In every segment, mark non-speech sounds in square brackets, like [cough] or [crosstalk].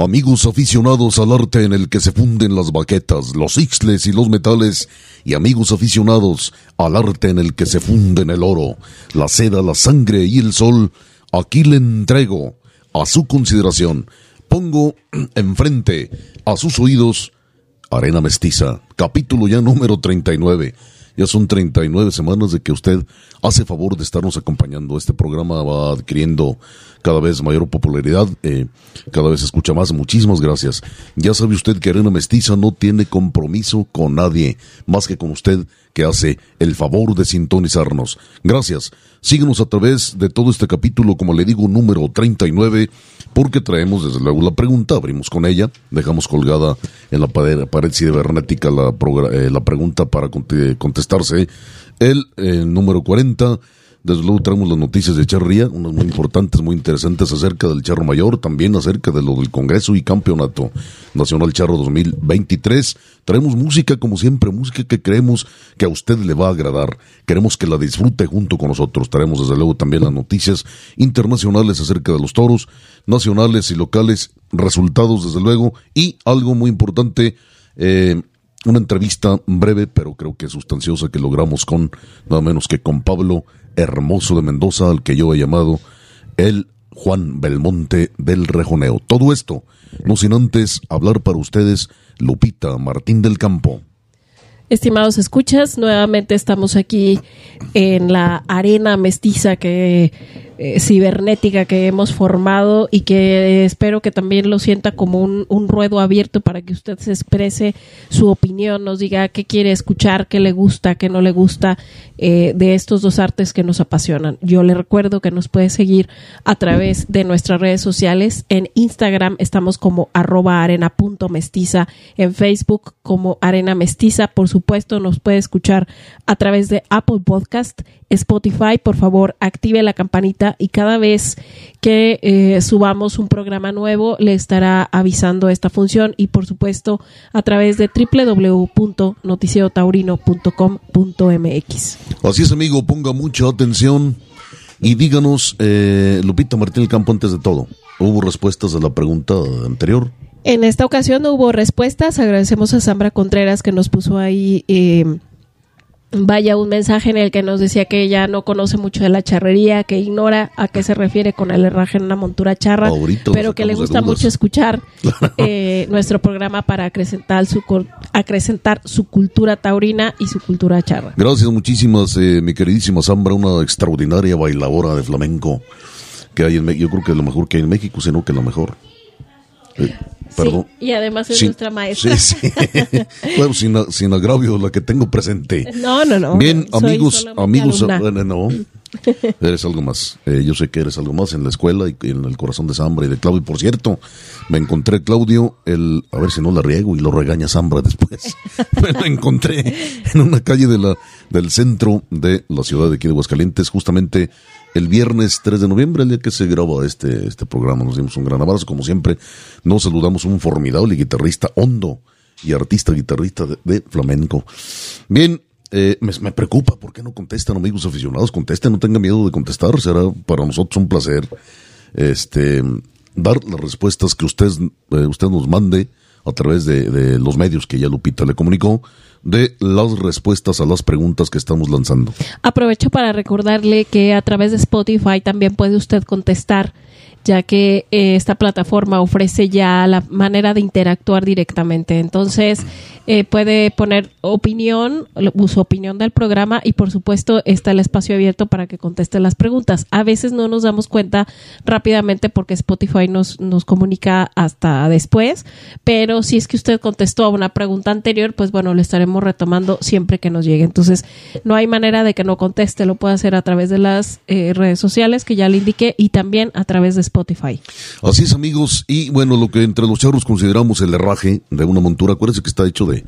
Amigos aficionados al arte en el que se funden las baquetas, los ixles y los metales, y amigos aficionados al arte en el que se funden el oro, la seda, la sangre y el sol, aquí le entrego a su consideración. Pongo [clears throat] enfrente a sus oídos Arena Mestiza, capítulo ya número 39. Ya son 39 semanas de que usted hace favor de estarnos acompañando. Este programa va adquiriendo cada vez mayor popularidad, eh, cada vez se escucha más. Muchísimas gracias. Ya sabe usted que Arena Mestiza no tiene compromiso con nadie, más que con usted que hace el favor de sintonizarnos. Gracias. Síguenos a través de todo este capítulo, como le digo, número 39, porque traemos desde luego la pregunta, abrimos con ella, dejamos colgada en la pared, pared cibernética la, eh, la pregunta para contestarse. El, el número 40 desde luego traemos las noticias de Charría, unas muy importantes, muy interesantes acerca del Charro Mayor, también acerca de lo del Congreso y Campeonato Nacional Charro 2023. Traemos música, como siempre, música que creemos que a usted le va a agradar. Queremos que la disfrute junto con nosotros. Traemos desde luego también las noticias internacionales acerca de los toros, nacionales y locales, resultados desde luego, y algo muy importante, eh, una entrevista breve, pero creo que sustanciosa que logramos con nada menos que con Pablo Hermoso de Mendoza, al que yo he llamado el Juan Belmonte del Rejoneo. Todo esto, no sin antes hablar para ustedes Lupita Martín del Campo. Estimados escuchas, nuevamente estamos aquí en la arena mestiza que eh, cibernética que hemos formado y que espero que también lo sienta como un, ruedo abierto para que usted se exprese su opinión, nos diga qué quiere escuchar, qué le gusta, qué no le gusta eh, de estos dos artes que nos apasionan. Yo le recuerdo que nos puede seguir a través de nuestras redes sociales. En Instagram estamos como arroba arena.mestiza, en Facebook como arena mestiza. Por supuesto, nos puede escuchar a través de Apple Podcast, Spotify. Por favor, active la campanita y cada vez que eh, subamos un programa nuevo le estará avisando esta función y por supuesto a través de www.noticiotaurino.com.mx. Así es amigo, ponga mucha atención y díganos, eh, Lupita Martín del Campo, antes de todo, ¿hubo respuestas a la pregunta anterior? En esta ocasión no hubo respuestas. Agradecemos a Sambra Contreras que nos puso ahí eh, vaya un mensaje en el que nos decía que ella no conoce mucho de la charrería, que ignora a qué se refiere con el herraje en una montura charra, pero que le gusta mucho escuchar [laughs] eh, nuestro programa para acrecentar su, acrecentar su cultura taurina y su cultura charra. Gracias muchísimas, eh, mi queridísima Zambra, una extraordinaria bailadora de flamenco que hay en México. Yo creo que es lo mejor que hay en México, sino que lo mejor. Eh, y además es nuestra maestra. Sí, sí. [laughs] bueno, sin, sin, agravio, la que tengo presente. No, no, no. Bien, amigos, amigos, bueno, no. [laughs] eres algo más. Eh, yo sé que eres algo más en la escuela y en el corazón de Zambra y de Claudio. Y por cierto, me encontré Claudio, el, a ver si no la riego y lo regaña Zambra después. [laughs] me lo encontré en una calle de la, del centro de la ciudad de aquí de Aguascalientes, justamente el viernes 3 de noviembre, el día que se graba este, este programa. Nos dimos un gran abrazo, como siempre. Nos saludamos un formidable guitarrista hondo y artista guitarrista de, flamenco. Bien, eh, me, preocupa, ¿por qué no contestan amigos aficionados? Contesten, no tengan miedo de contestar, será para nosotros un placer este, dar las respuestas que usted, eh, usted nos mande a través de, de los medios que ya Lupita le comunicó de las respuestas a las preguntas que estamos lanzando. Aprovecho para recordarle que a través de Spotify también puede usted contestar ya que eh, esta plataforma ofrece ya la manera de interactuar directamente. Entonces, eh, puede poner opinión, su opinión del programa y por supuesto está el espacio abierto para que conteste las preguntas. A veces no nos damos cuenta rápidamente porque Spotify nos, nos comunica hasta después, pero si es que usted contestó a una pregunta anterior, pues bueno, lo estaremos retomando siempre que nos llegue. Entonces, no hay manera de que no conteste, lo puede hacer a través de las eh, redes sociales que ya le indiqué y también a través de Spotify. Así es, amigos. Y bueno, lo que entre los charros consideramos el herraje de una montura, acuérdense que está hecho de,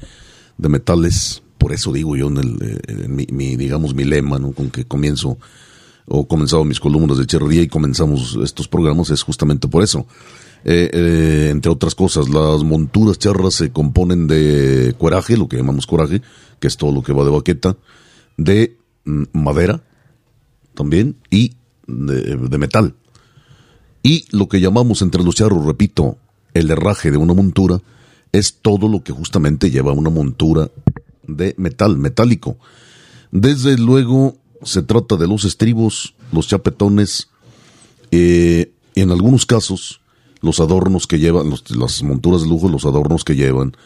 de metales. Por eso digo yo en, el, eh, mi, digamos, mi lema, ¿no? Con que comienzo o comenzado mis columnas de charrería y comenzamos estos programas es justamente por eso. Eh, eh, entre otras cosas, las monturas charras se componen de cueraje, lo que llamamos coraje, que es todo lo que va de baqueta, de mm, madera también y de metal. Y lo que llamamos entre los charros, repito, el herraje de una montura, es todo lo que justamente lleva una montura de metal, metálico. Desde luego se trata de los estribos, los chapetones, eh, en algunos casos los adornos que llevan, los, las monturas de lujo, los adornos que llevan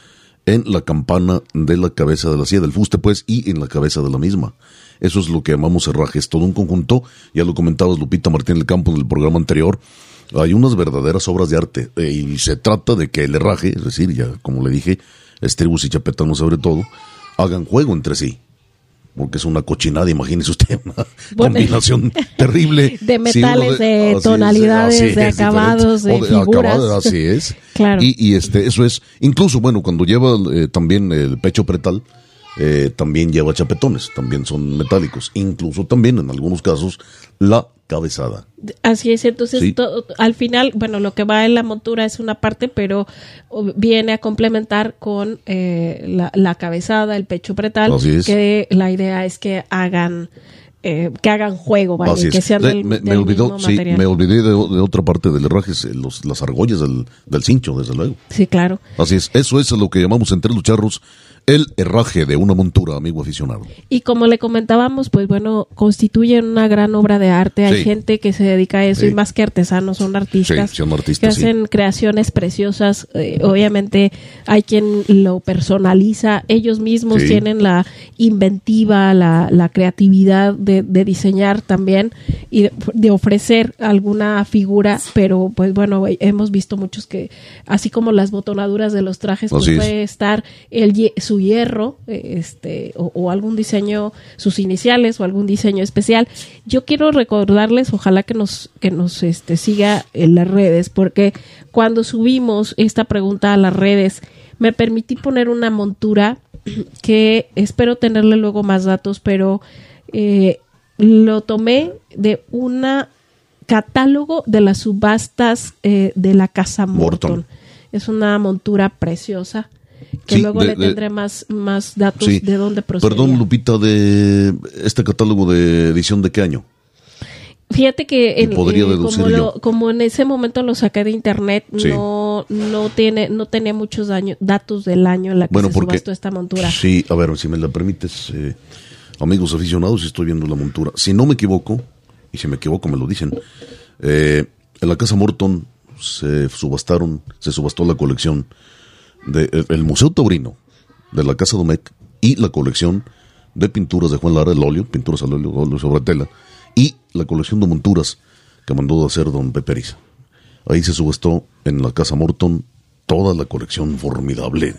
en la campana de la cabeza de la silla del fuste, pues, y en la cabeza de la misma. Eso es lo que llamamos herrajes, todo un conjunto. Ya lo comentabas Lupita Martín del Campo en el programa anterior. Hay unas verdaderas obras de arte eh, y se trata de que el herraje, es decir, ya como le dije, estribos y chapetanos sobre todo, hagan juego entre sí. Porque es una cochinada, imagínese usted, una bueno, combinación [laughs] terrible. De metales, sí, de, de, tonalidades, es, de acabados, de, de figuras. Acabados, así es. [laughs] claro. Y, y, este, eso es, incluso, bueno, cuando lleva eh, también el pecho pretal, eh, también lleva chapetones, también son metálicos. Incluso también, en algunos casos, la cabezada. Así es, entonces sí. todo, al final, bueno, lo que va en la montura es una parte, pero viene a complementar con eh, la, la, cabezada, el pecho pretal, que la idea es que hagan eh, que hagan juego, que sean del, me, del me olvidó, mismo sí, material. me olvidé de, de, otra parte del herraje, los, las argollas del, del cincho, desde luego. Sí, claro. Así es, eso es lo que llamamos entre los charros el herraje de una montura, amigo aficionado. Y como le comentábamos, pues bueno, constituyen una gran obra de arte. Hay sí. gente que se dedica a eso Sí. y más que artesanos, son artistas. Sí, son artistas, que hacen creaciones preciosas. Eh, obviamente hay quien lo personaliza. Ellos mismos tienen la inventiva, la, la creatividad de, de diseñar también y de, de ofrecer alguna figura. Pero pues bueno, hemos visto muchos que, así como las botonaduras de los trajes, pues puede estar el, ye- su hierro eh, este o, o algún diseño sus iniciales o algún diseño especial yo quiero recordarles ojalá que nos que nos este siga en las redes porque cuando subimos esta pregunta a las redes me permití poner una montura [clears throat] que espero tenerle luego más datos pero eh, lo tomé de una catálogo de las subastas eh, de la casa Morton. Morton. Es una montura preciosa que Sí, luego de- le de- tendré más, más datos Sí. de dónde procede. Perdón, Lupita, de este catálogo de edición de qué año? Fíjate que en- podría eh, como, lo- como en ese momento lo saqué de internet, Sí. no, no tiene, no tenía muchos daño- datos del año en la que Bueno, se porque subastó esta montura. Sí, a ver, si me la permites, eh, amigos aficionados, estoy viendo la montura. Si no me equivoco, y si me equivoco me lo dicen, eh, en la casa Morton se subastaron, se subastó la colección el Museo Taurino de la Casa Domecq y la colección de pinturas de Juan Lara, el óleo, pinturas al óleo, óleo sobre tela, y la colección de monturas que mandó hacer don Pepe. Ahí se subastó en la Casa Morton toda la colección formidable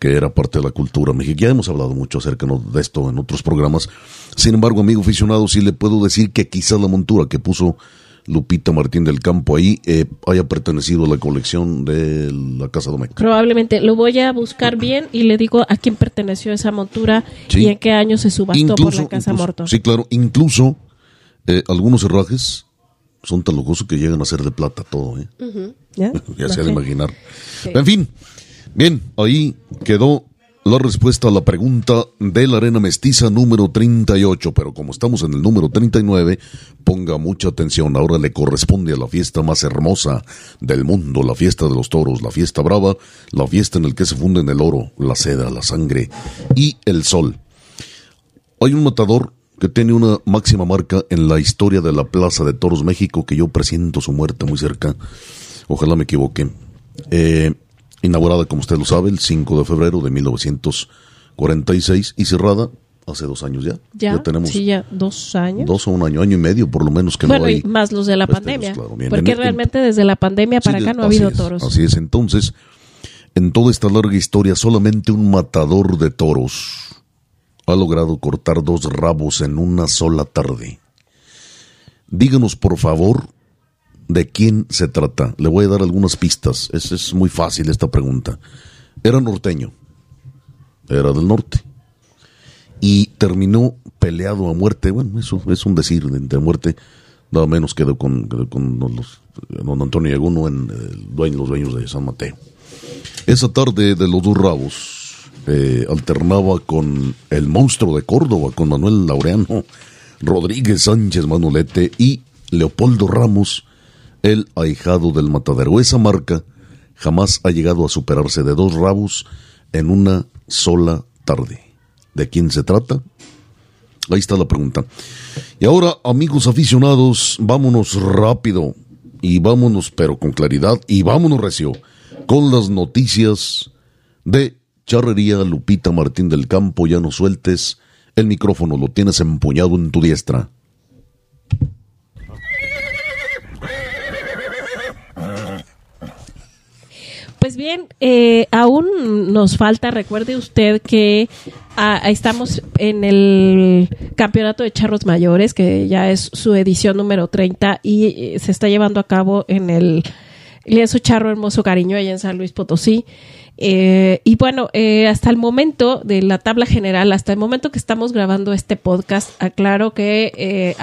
que era parte de la cultura mexicana. Ya hemos hablado mucho acerca de esto en otros programas. Sin embargo, amigo aficionado, sí le puedo decir que quizá la montura que puso Lupita Martín del Campo ahí eh, haya pertenecido a la colección de la Casa Domecq. Probablemente lo voy a buscar bien y le digo a quién perteneció esa montura Sí. y en qué año se subastó por la casa incluso- Morton. Sí, claro. Incluso eh, algunos herrajes son tan lujosos que llegan a ser de plata todo. ¿eh? [laughs] ¿Ya? ya se ha de imaginar. Sí. En fin, bien, ahí quedó la respuesta a la pregunta de la arena mestiza número 38, pero como estamos en el número 39, ponga mucha atención, ahora le corresponde a la fiesta más hermosa del mundo, la fiesta de los toros, la fiesta brava, la fiesta en el que se funden el oro, la seda, la sangre y el sol. Hay un matador que tiene una máxima marca en la historia de la Plaza de Toros México que yo presiento su muerte muy cerca. Ojalá me equivoque. Eh, inaugurada, como usted lo sabe, el 5 de febrero de 1946 y cerrada hace dos años ya. Ya, tenemos sí, ya dos años. Dos o un año, año y medio por lo menos que bueno, no hay. y más los de la pandemia. porque realmente desde la pandemia para acá no ha habido toros. Así es, entonces, en toda esta larga historia, solamente un matador de toros ha logrado cortar dos rabos en una sola tarde. Díganos, por favor, de quién se trata. Le voy a dar algunas pistas. Es, es muy fácil esta pregunta. Era norteño. Era del norte. Y terminó peleado a muerte. Bueno, eso es un decir de, muerte. Nada menos quedó con, con don Antonio Yaguno en el dueño, los dueños de San Mateo. Esa tarde de los dos rabos eh, alternaba con el monstruo de Córdoba, con Manuel Laureano, Rodríguez Sánchez Manolete y Leopoldo Ramos, el ahijado del matadero. Esa marca jamás ha llegado a superarse de dos rabos en una sola tarde. ¿De quién se trata? Ahí está la pregunta. Y ahora, amigos aficionados, vámonos rápido y vámonos, pero con claridad, y vámonos recio, con las noticias de Charrería Lupita Martín del Campo. Ya no sueltes el micrófono, lo tienes empuñado en tu diestra. Bien, eh, aún nos falta, recuerde usted que ah, estamos en el Campeonato de Charros Mayores, que ya es su edición número 30 y eh, se está llevando a cabo en el Lienzo Charro Hermoso Cariño, allá en San Luis Potosí. Eh, y bueno, eh, hasta el momento de la tabla general, hasta el momento que estamos grabando este podcast, aclaro que eh,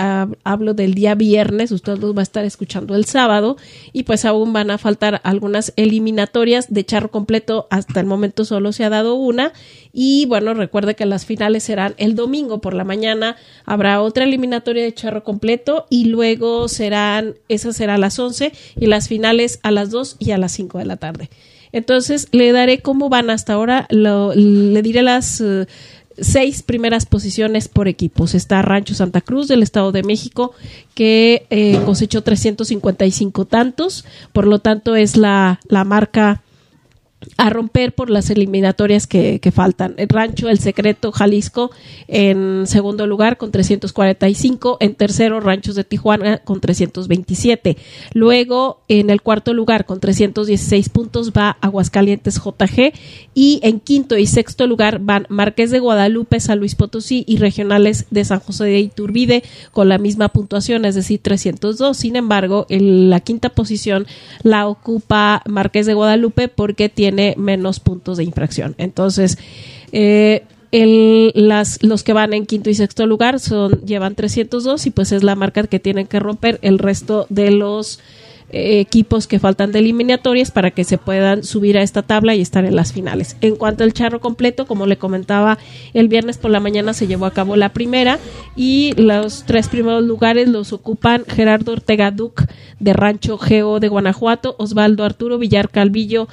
hablo del día viernes, usted los va a estar escuchando el sábado y pues aún van a faltar algunas eliminatorias de charro completo, hasta el momento solo se ha dado una y bueno, recuerde que las finales serán el domingo por la mañana, habrá otra eliminatoria de charro completo y luego serán, esas será a las 11 y las finales a las 2 y a las 5 de la tarde. Entonces le daré cómo van hasta ahora, le diré las eh, seis primeras posiciones por equipos. Está Rancho Santa Cruz del Estado de México que eh, cosechó 355 tantos, por lo tanto es la, la marca a romper por las eliminatorias que, faltan. El Rancho El Secreto Jalisco en segundo lugar con 345, en tercero Ranchos de Tijuana con 327. Luego en el cuarto lugar con 316 puntos va Aguascalientes JG y en quinto y sexto lugar van Marqués de Guadalupe, San Luis Potosí y regionales de San José de Iturbide con la misma puntuación, es decir, 302. Sin embargo, en la quinta posición la ocupa Marqués de Guadalupe porque tiene tiene menos puntos de infracción. Entonces, eh, el, las, los que van en quinto y sexto lugar son llevan 302 y pues es la marca que tienen que romper el resto de los equipos que faltan de eliminatorias para que se puedan subir a esta tabla y estar en las finales. En cuanto al charro completo, como le comentaba, el viernes por la mañana se llevó a cabo la primera y los tres primeros lugares los ocupan Gerardo Ortega Duc de Rancho Geo de Guanajuato, Osvaldo Arturo Villar Calvillo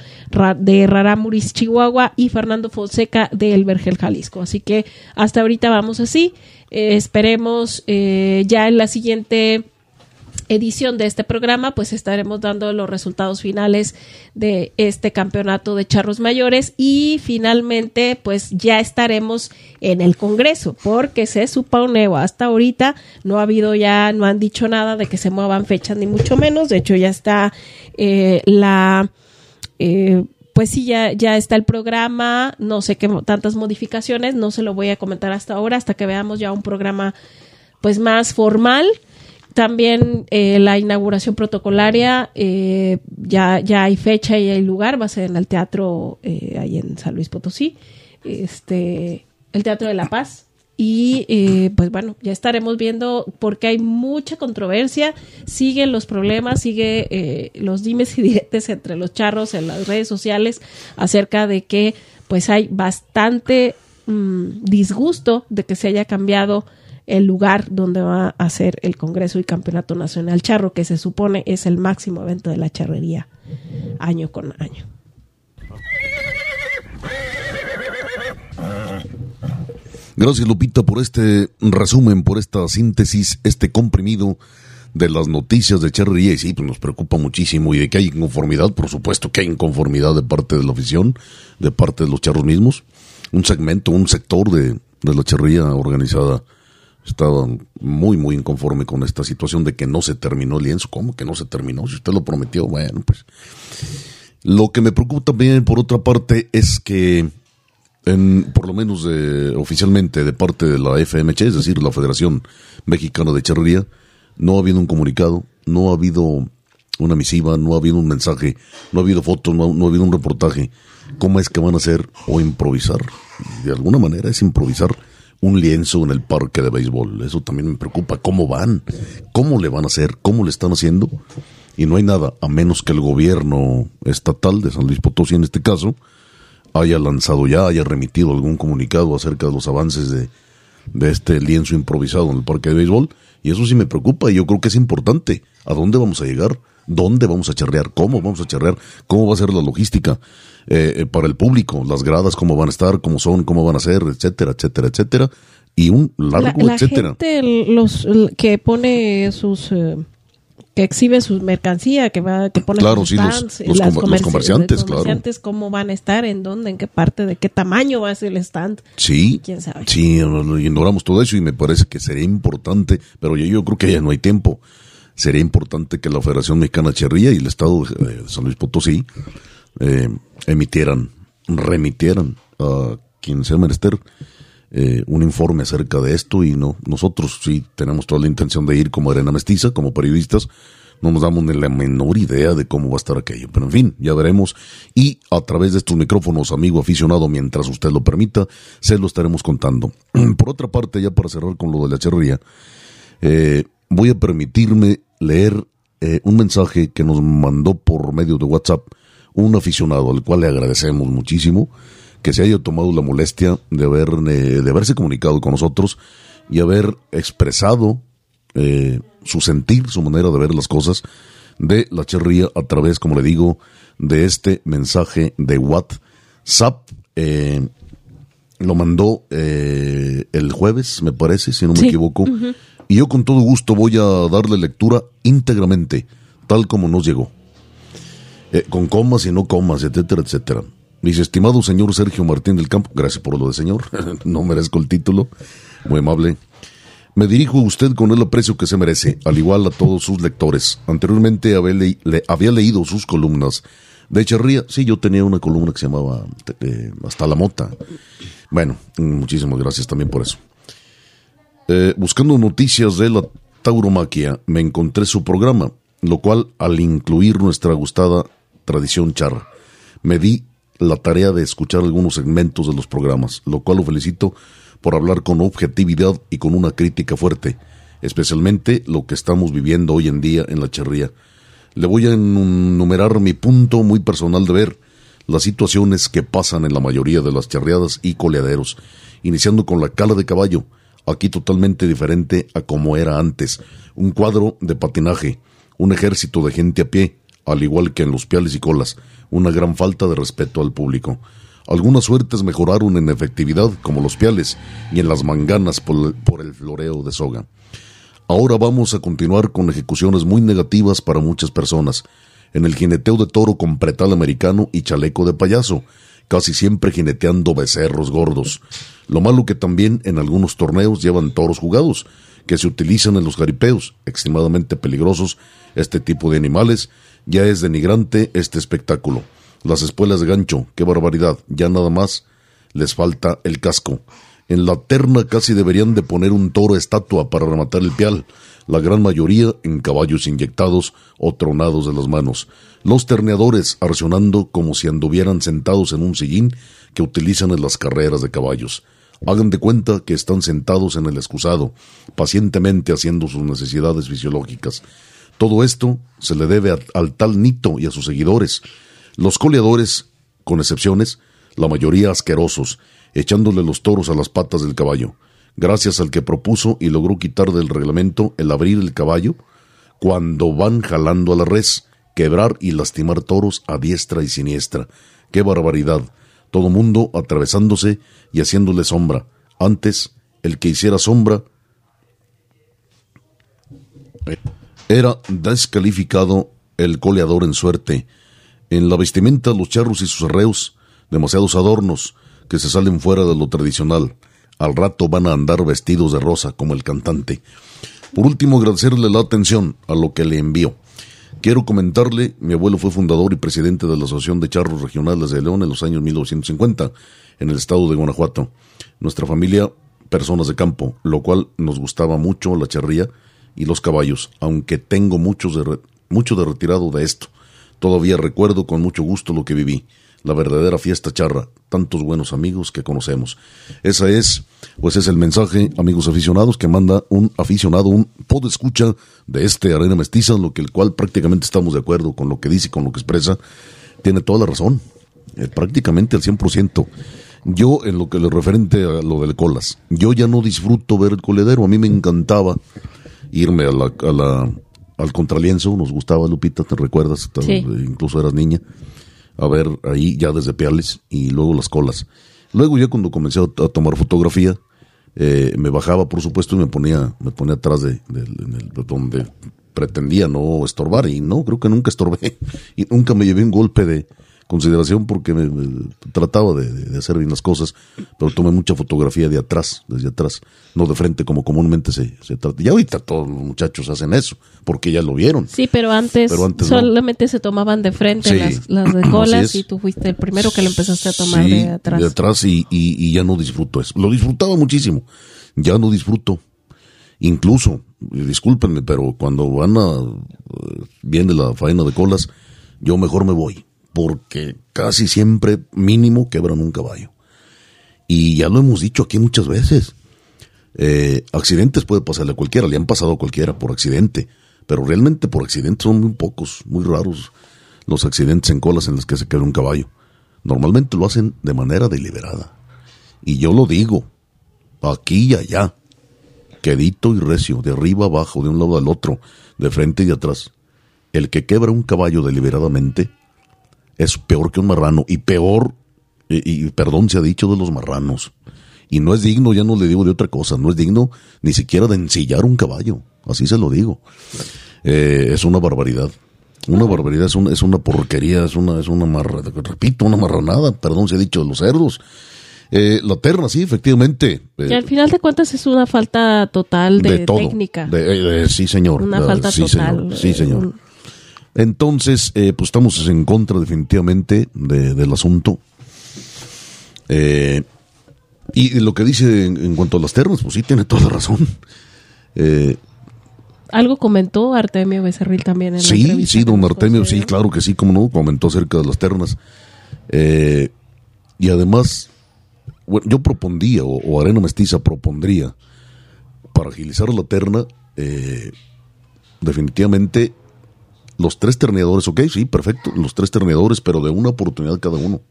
de Raramuris, Chihuahua y Fernando Fonseca de El Vergel, Jalisco. Así que hasta ahorita vamos así. Eh, esperemos eh, ya en la siguiente edición de este programa, pues estaremos dando los resultados finales de este campeonato de charros mayores y finalmente pues ya estaremos en el Congreso porque se supone o hasta ahorita no ha habido ya, no han dicho nada de que se muevan fechas ni mucho menos, de hecho ya está eh, la... Eh, pues sí, ya, ya está el programa, no sé qué tantas modificaciones, no se lo voy a comentar hasta ahora, hasta que veamos ya un programa pues más formal también eh, la inauguración protocolaria, eh, ya, ya hay fecha y hay lugar, va a ser en el teatro eh, ahí en San Luis Potosí, este, el Teatro de la Paz. Y pues bueno, ya estaremos viendo porque hay mucha controversia, siguen los problemas, sigue los dimes y diretes entre los charros en las redes sociales acerca de que pues hay bastante mm, disgusto de que se haya cambiado el lugar donde va a ser el Congreso y Campeonato Nacional Charro, que se supone es el máximo evento de la charrería año con año. Gracias Lupita por este resumen, por esta síntesis, este comprimido de las noticias de charrería. Y sí, pues nos preocupa muchísimo y de que hay inconformidad, por supuesto que hay inconformidad de parte de la afición, de parte de los charros mismos. Un segmento, un sector de, de la charrería organizada estaba muy, muy inconforme con esta situación de que no se terminó el lienzo. ¿Cómo que no se terminó? Si usted lo prometió, bueno, pues. Lo que me preocupa también, por otra parte, es que, en, por lo menos oficialmente de parte de la FMC, es decir, la Federación Mexicana de Charrería, no ha habido un comunicado, no ha habido una misiva, no ha habido un mensaje, no ha habido fotos, no, no ha habido un reportaje. ¿Cómo es que van a hacer o improvisar? De alguna manera es improvisar un lienzo en el parque de béisbol. Eso también me preocupa. ¿Cómo van? ¿Cómo le van a hacer? ¿Cómo le están haciendo? Y no hay nada, a menos que el gobierno estatal de San Luis Potosí, en este caso, haya lanzado ya, haya remitido algún comunicado acerca de los avances de, de este lienzo improvisado en el parque de béisbol. Y eso sí me preocupa y yo creo que es importante. ¿A dónde vamos a llegar? ¿Dónde vamos a charrear? ¿Cómo vamos a charrear? ¿Cómo va a ser la logística? Eh, eh, para el público, las gradas, cómo van a estar, cómo son, cómo van a ser, etcétera, etcétera, etcétera, y un largo la, la etcétera. Gente, los que pone sus eh, que exhibe su mercancía, que va, que pone claro, sí, los, stands, los, las los comerci- comerciantes, los comerciantes, cómo van a estar, en dónde, en qué parte, de qué tamaño va a ser el stand. claro. Sí, ¿Quién sabe? sí, ignoramos todo eso y me parece que sería importante, pero yo, yo creo que ya no hay tiempo. Sería importante que la Federación Mexicana de Charrería y el Estado de de San Luis Potosí eh, emitieran, remitieran a quien sea menester eh, un informe acerca de esto y no nosotros sí tenemos toda la intención de ir como arena mestiza, como periodistas, no nos damos ni la menor idea de cómo va a estar aquello, pero en fin, ya veremos y a través de estos micrófonos, amigo aficionado, mientras usted lo permita, se lo estaremos contando. [clears throat] Por otra parte, ya para cerrar con lo de la charrería, eh, voy a permitirme leer eh, un mensaje que nos mandó por medio de WhatsApp un aficionado al cual le agradecemos muchísimo que se haya tomado la molestia de, haber, eh, de haberse comunicado con nosotros y haber expresado eh, su sentir, su manera de ver las cosas de la charría a través, como le digo, de este mensaje de WhatsApp. Eh, lo mandó eh, el jueves, me parece, si no me Sí. equivoco. Y yo con todo gusto voy a darle lectura íntegramente, tal como nos llegó. Eh, con comas y no comas, etcétera, etcétera. Dice, estimado señor Sergio Martín del Campo, gracias por lo de señor, [laughs] no merezco el título, muy amable. Me dirijo a usted con el aprecio que se merece, al igual a todos sus lectores. Anteriormente había, le- le- había leído sus columnas de Charría. Sí, yo tenía una columna que se llamaba eh, Hasta la Mota. Bueno, muchísimas gracias también por eso. Eh, buscando noticias de la tauromaquia, me encontré su programa, lo cual, al incluir nuestra gustada tradición charra, me di la tarea de escuchar algunos segmentos de los programas, lo cual lo felicito por hablar con objetividad y con una crítica fuerte, especialmente lo que estamos viviendo hoy en día en la charría. Le voy a enumerar mi punto muy personal de ver las situaciones que pasan en la mayoría de las charreadas y coleaderos, iniciando con la cala de caballo, aquí totalmente diferente a como era antes, un cuadro de patinaje, un ejército de gente a pie, al igual que en los piales y colas, una gran falta de respeto al público. Algunas suertes mejoraron en efectividad, como los piales, y en las manganas por por el floreo de soga. Ahora vamos a continuar con ejecuciones muy negativas para muchas personas. En el jineteo de toro con pretal americano y chaleco de payaso, casi siempre jineteando becerros gordos. Lo malo que también en algunos torneos llevan toros jugados, que se utilizan en los jaripeos, extremadamente peligrosos. Este tipo de animales ya es denigrante este espectáculo. Las espuelas de gancho, qué barbaridad, ya nada más les falta el casco. En la terna casi deberían de poner un toro estatua para rematar el pial, la gran mayoría en caballos inyectados o tronados de las manos. Los terneadores arcionando como si anduvieran sentados en un sillín que utilizan en las carreras de caballos. Hagan de cuenta que están sentados en el excusado, pacientemente haciendo sus necesidades fisiológicas. Todo esto se le debe al tal Nito y a sus seguidores. Los coleadores, con excepciones, la mayoría asquerosos, echándole los toros a las patas del caballo, gracias al que propuso y logró quitar del reglamento el abrir el caballo cuando van jalando a la res, quebrar y lastimar toros a diestra y siniestra. ¡Qué barbaridad! Todo mundo atravesándose y haciéndole sombra. Antes, el que hiciera sombra era descalificado el coleador en suerte. En la vestimenta, los charros y sus arreos, demasiados adornos que se salen fuera de lo tradicional. Al rato van a andar vestidos de rosa como el cantante. Por último, agradecerle la atención a lo que le envió. Quiero comentarle, mi abuelo fue fundador y presidente de la Asociación de Charros Regionales de León en los años 1950, en el estado de Guanajuato. Nuestra familia, personas de campo, lo cual nos gustaba mucho la charría y los caballos, aunque tengo muchos de mucho de retirado de esto. Todavía recuerdo con mucho gusto lo que viví la verdadera fiesta charra, tantos buenos amigos que conocemos. Esa es, pues es el mensaje, amigos aficionados, que manda un aficionado, un pod escucha de este Arena Mestiza, lo que el cual prácticamente estamos de acuerdo con lo que dice y con lo que expresa. Tiene toda la razón, eh, prácticamente al 100%. Yo, en lo que le referente a lo del colas, yo ya no disfruto ver el coledero, a mí me encantaba irme a la, a la al contralienzo, nos gustaba Lupita, te recuerdas, incluso eras niña a ver ahí ya desde Piales y luego las colas. Luego ya cuando comencé a, tomar fotografía, eh, me bajaba por supuesto y me ponía, me ponía atrás de, donde pretendía no estorbar y no, creo que nunca estorbé [laughs] y nunca me llevé un golpe de, consideración porque me, trataba de, hacer bien las cosas, pero tomé mucha fotografía de atrás, desde atrás, no de frente como comúnmente se, se trata. Y ahorita todos los muchachos hacen eso, porque ya lo vieron. Sí, pero antes, solamente se tomaban de frente las, las, de colas y tú fuiste el primero que le empezaste a tomar de atrás. De atrás y, y, ya no disfruto eso. Lo disfrutaba muchísimo, ya no disfruto. Incluso, discúlpenme, pero cuando van a, eh, viene la faena de colas, yo mejor me voy porque casi siempre mínimo quebran un caballo. Y ya lo hemos dicho aquí muchas veces. Eh, accidentes puede pasarle a cualquiera, le han pasado a cualquiera por accidente, pero realmente por accidente son muy pocos, muy raros los accidentes en colas en los que se queda un caballo. Normalmente lo hacen de manera deliberada. Y yo lo digo, aquí y allá, quedito y recio, de arriba abajo, de un lado al otro, de frente y de atrás. El que quebra un caballo deliberadamente es peor que un marrano y peor, y, perdón se ha dicho de los marranos. Y no es digno, ya no le digo de otra cosa, no es digno ni siquiera de ensillar un caballo, así se lo digo. Eh, es una barbaridad. Una barbaridad, es una, es una porquería, es una, es una marra, repito, una marranada, perdón se ha dicho de los cerdos. Eh, la terna, sí, efectivamente. y al final de cuentas es una falta total de, técnica. De, sí, señor. Una falta sí, total. Señor, sí, señor. Entonces, eh, pues estamos en contra definitivamente del asunto. Eh, y lo que dice en, cuanto a las ternas, pues sí, tiene toda la razón. Eh, Algo comentó Artemio Becerril también en Sí, la sí, don Artemio, sí, claro que sí, como no, comentó acerca de las ternas. y además, bueno, yo propondría, o, Arena Mestiza propondría, para agilizar la terna, definitivamente los tres terneadores, ok, sí, perfecto, los tres terneadores, pero de una oportunidad cada uno.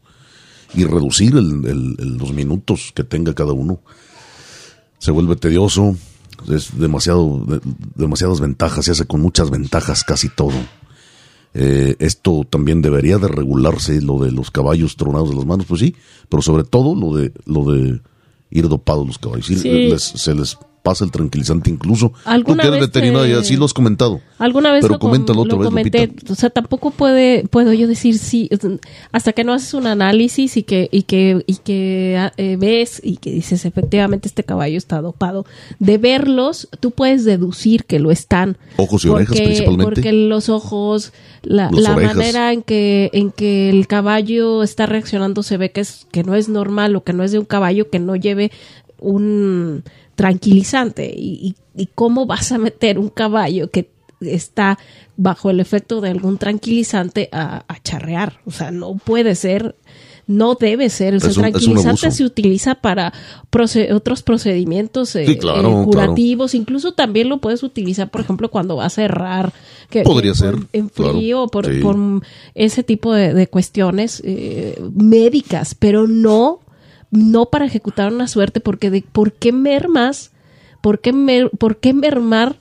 Y reducir los minutos que tenga cada uno. Se vuelve tedioso, es demasiado, demasiadas ventajas, se hace con muchas ventajas casi todo. Eh, esto también debería de regularse, lo de los caballos tronados de las manos, pues sí, pero sobre todo lo de, lo de ir dopados los caballos. se les pasa el tranquilizante incluso. Tú que eres veterinaria, sí lo has comentado. Alguna vez pero lo, coméntalo otra vez, comenté. O sea, tampoco puede, puedo yo decir sí, hasta que no haces un análisis y que, y que, y que ah, eh, ves y que dices efectivamente este caballo está dopado. De verlos, tú puedes deducir que lo están. Ojos y orejas principalmente. Porque los ojos, la, la manera en que, en que el caballo está reaccionando se ve que es, que no es normal o que no es de un caballo que no lleve un tranquilizante. ¿Y, cómo vas a meter un caballo que está bajo el efecto de algún tranquilizante a, charrear? O sea, no puede ser no debe ser. Es un tranquilizante se utiliza para otros procedimientos eh, Sí, claro, eh, curativos. Incluso también lo puedes utilizar, por ejemplo, cuando vas a errar. Que, Podría ser, En claro, frío, por, sí. por ese tipo de, de cuestiones eh, médicas, pero no, no para ejecutar una suerte, porque de, ¿por qué mermas? ¿Por qué, mer- ¿Por qué mermar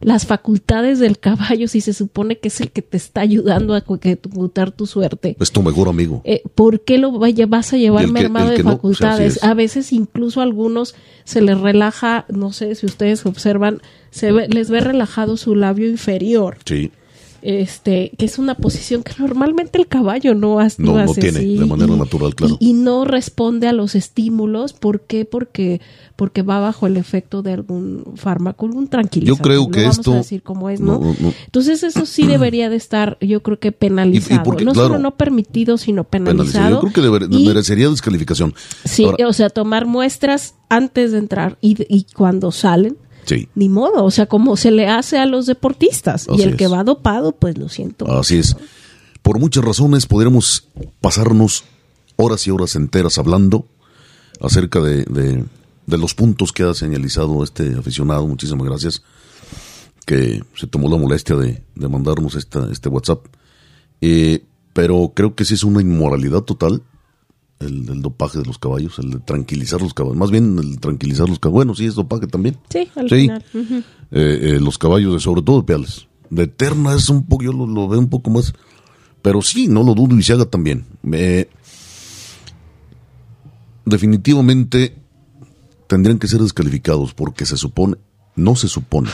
las facultades del caballo si se supone que es el que te está ayudando a ejecutar tu suerte? Es tu mejor amigo. Eh, ¿Por qué lo vaya- vas a llevar que- mermado de no, pues, facultades? es. a veces incluso a algunos se les relaja, no sé si ustedes observan, se ve- les ve relajado su labio inferior Sí. Este, que es una posición que normalmente el caballo no, hace. No, no hace tiene, de manera natural, claro. Y, y no responde a los estímulos. ¿Por qué? Porque, porque va bajo el efecto de algún fármaco, algún tranquilizante. Yo creo que vamos esto- a decir cómo es, ¿no? no, no. Entonces eso sí [clears throat] debería de estar, yo creo que penalizado. porque, no claro, solo no permitido, sino Penalizado. penalizado. Yo creo que deber- Y- merecería descalificación. Sí, Ahora, o sea, tomar muestras antes de entrar y, y cuando salen. Sí, Ni modo, o sea, como se le hace a los deportistas. Así y el que va dopado, pues lo siento. así es. Por muchas razones podríamos pasarnos horas y horas enteras hablando acerca de, de- de los puntos que ha señalizado este aficionado. Muchísimas gracias. Que se tomó la molestia de, de mandarnos esta, este WhatsApp. Eh, pero creo que sí es una inmoralidad total el, el dopaje de los caballos, el de tranquilizar los caballos. Más bien el tranquilizar los caballos. Bueno, sí es dopaje también. Sí, al Sí. final. Eh, eh, los caballos, de, sobre todo peales. De Eterna es un poco, yo lo, lo veo un poco más. Pero sí, no lo dudo y se haga también. Me- definitivamente tendrían que ser descalificados porque se supone, no se supone,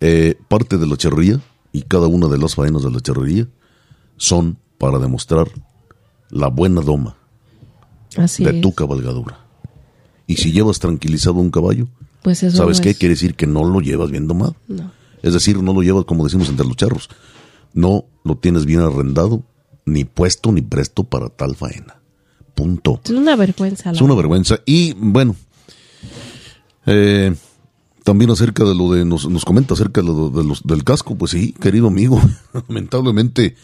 eh, parte de la charrería y cada una de las faenas de la charrería son para demostrar la buena doma Así de es. tu cabalgadura. Y si llevas tranquilizado un caballo, Pues eso ¿Sabes no qué? es- Quiere decir que no lo llevas bien domado. No. Es decir, no lo llevas como decimos entre los charros. No lo tienes bien arrendado, ni puesto ni presto para tal faena. Punto. Es una vergüenza. la Es una vergüenza. Y bueno, eh, también acerca de lo de, nos, nos comenta acerca de lo de los, del casco, pues sí, querido amigo, [laughs] lamentablemente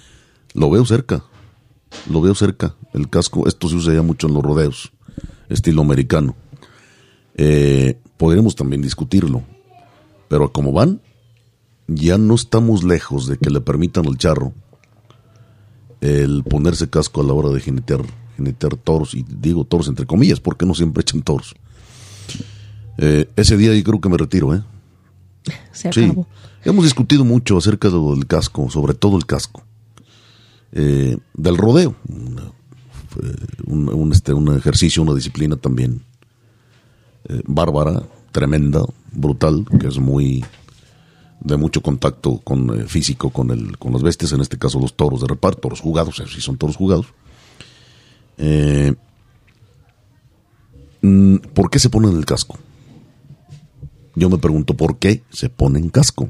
lo veo cerca, lo veo cerca, el casco, esto se usa ya mucho en los rodeos, estilo americano. Eh, podremos también discutirlo, pero como van, ya no estamos lejos de que le permitan al charro el ponerse casco a la hora de jinetear, jinetear toros, y digo toros entre comillas, porque no siempre echan toros. Eh, ese día yo creo que me retiro, ¿eh? [laughs] Se Sí. Hemos discutido mucho acerca de lo del casco, sobre todo el casco. Eh, del rodeo. Fue un, este, un ejercicio, una disciplina también eh, bárbara, tremenda, brutal, que es muy de mucho contacto con eh, físico con el con las bestias, en este caso los toros de reparto, toros jugados, si son toros jugados. Eh, mm, ¿Por qué se ponen el casco? Yo me pregunto por qué se ponen casco.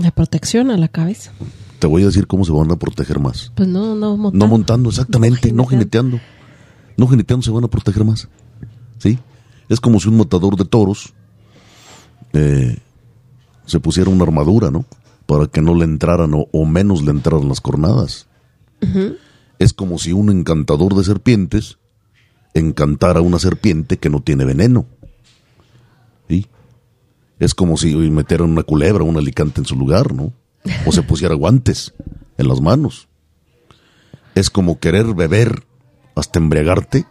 La protección a la cabeza. Te voy a decir cómo se van a proteger más. Pues no, no montando. No montando, exactamente, no jineteando. jineteando. No jineteando se van a proteger más. ¿Sí? Es como si un matador de toros eh, se pusiera una armadura, ¿no? Para que no le entraran o, o menos le entraran las cornadas. Es como si un encantador de serpientes encantara a una serpiente que no tiene veneno. ¿Sí? Es como si metieran una culebra, un alicante en su lugar, ¿no? O se pusiera guantes en las manos. Es como querer beber hasta embriagarte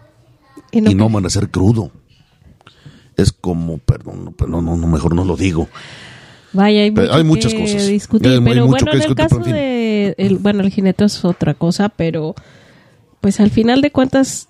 Y no, y no amanecer crudo. Es como, perdón, no, no, no, mejor no lo digo. Vaya, hay, mucho hay muchas que cosas. discutir. Hay- hay pero mucho bueno, que en el discutir, caso pero en fin. de. El, bueno, el jinete es otra cosa, pero. Pues al final de cuentas.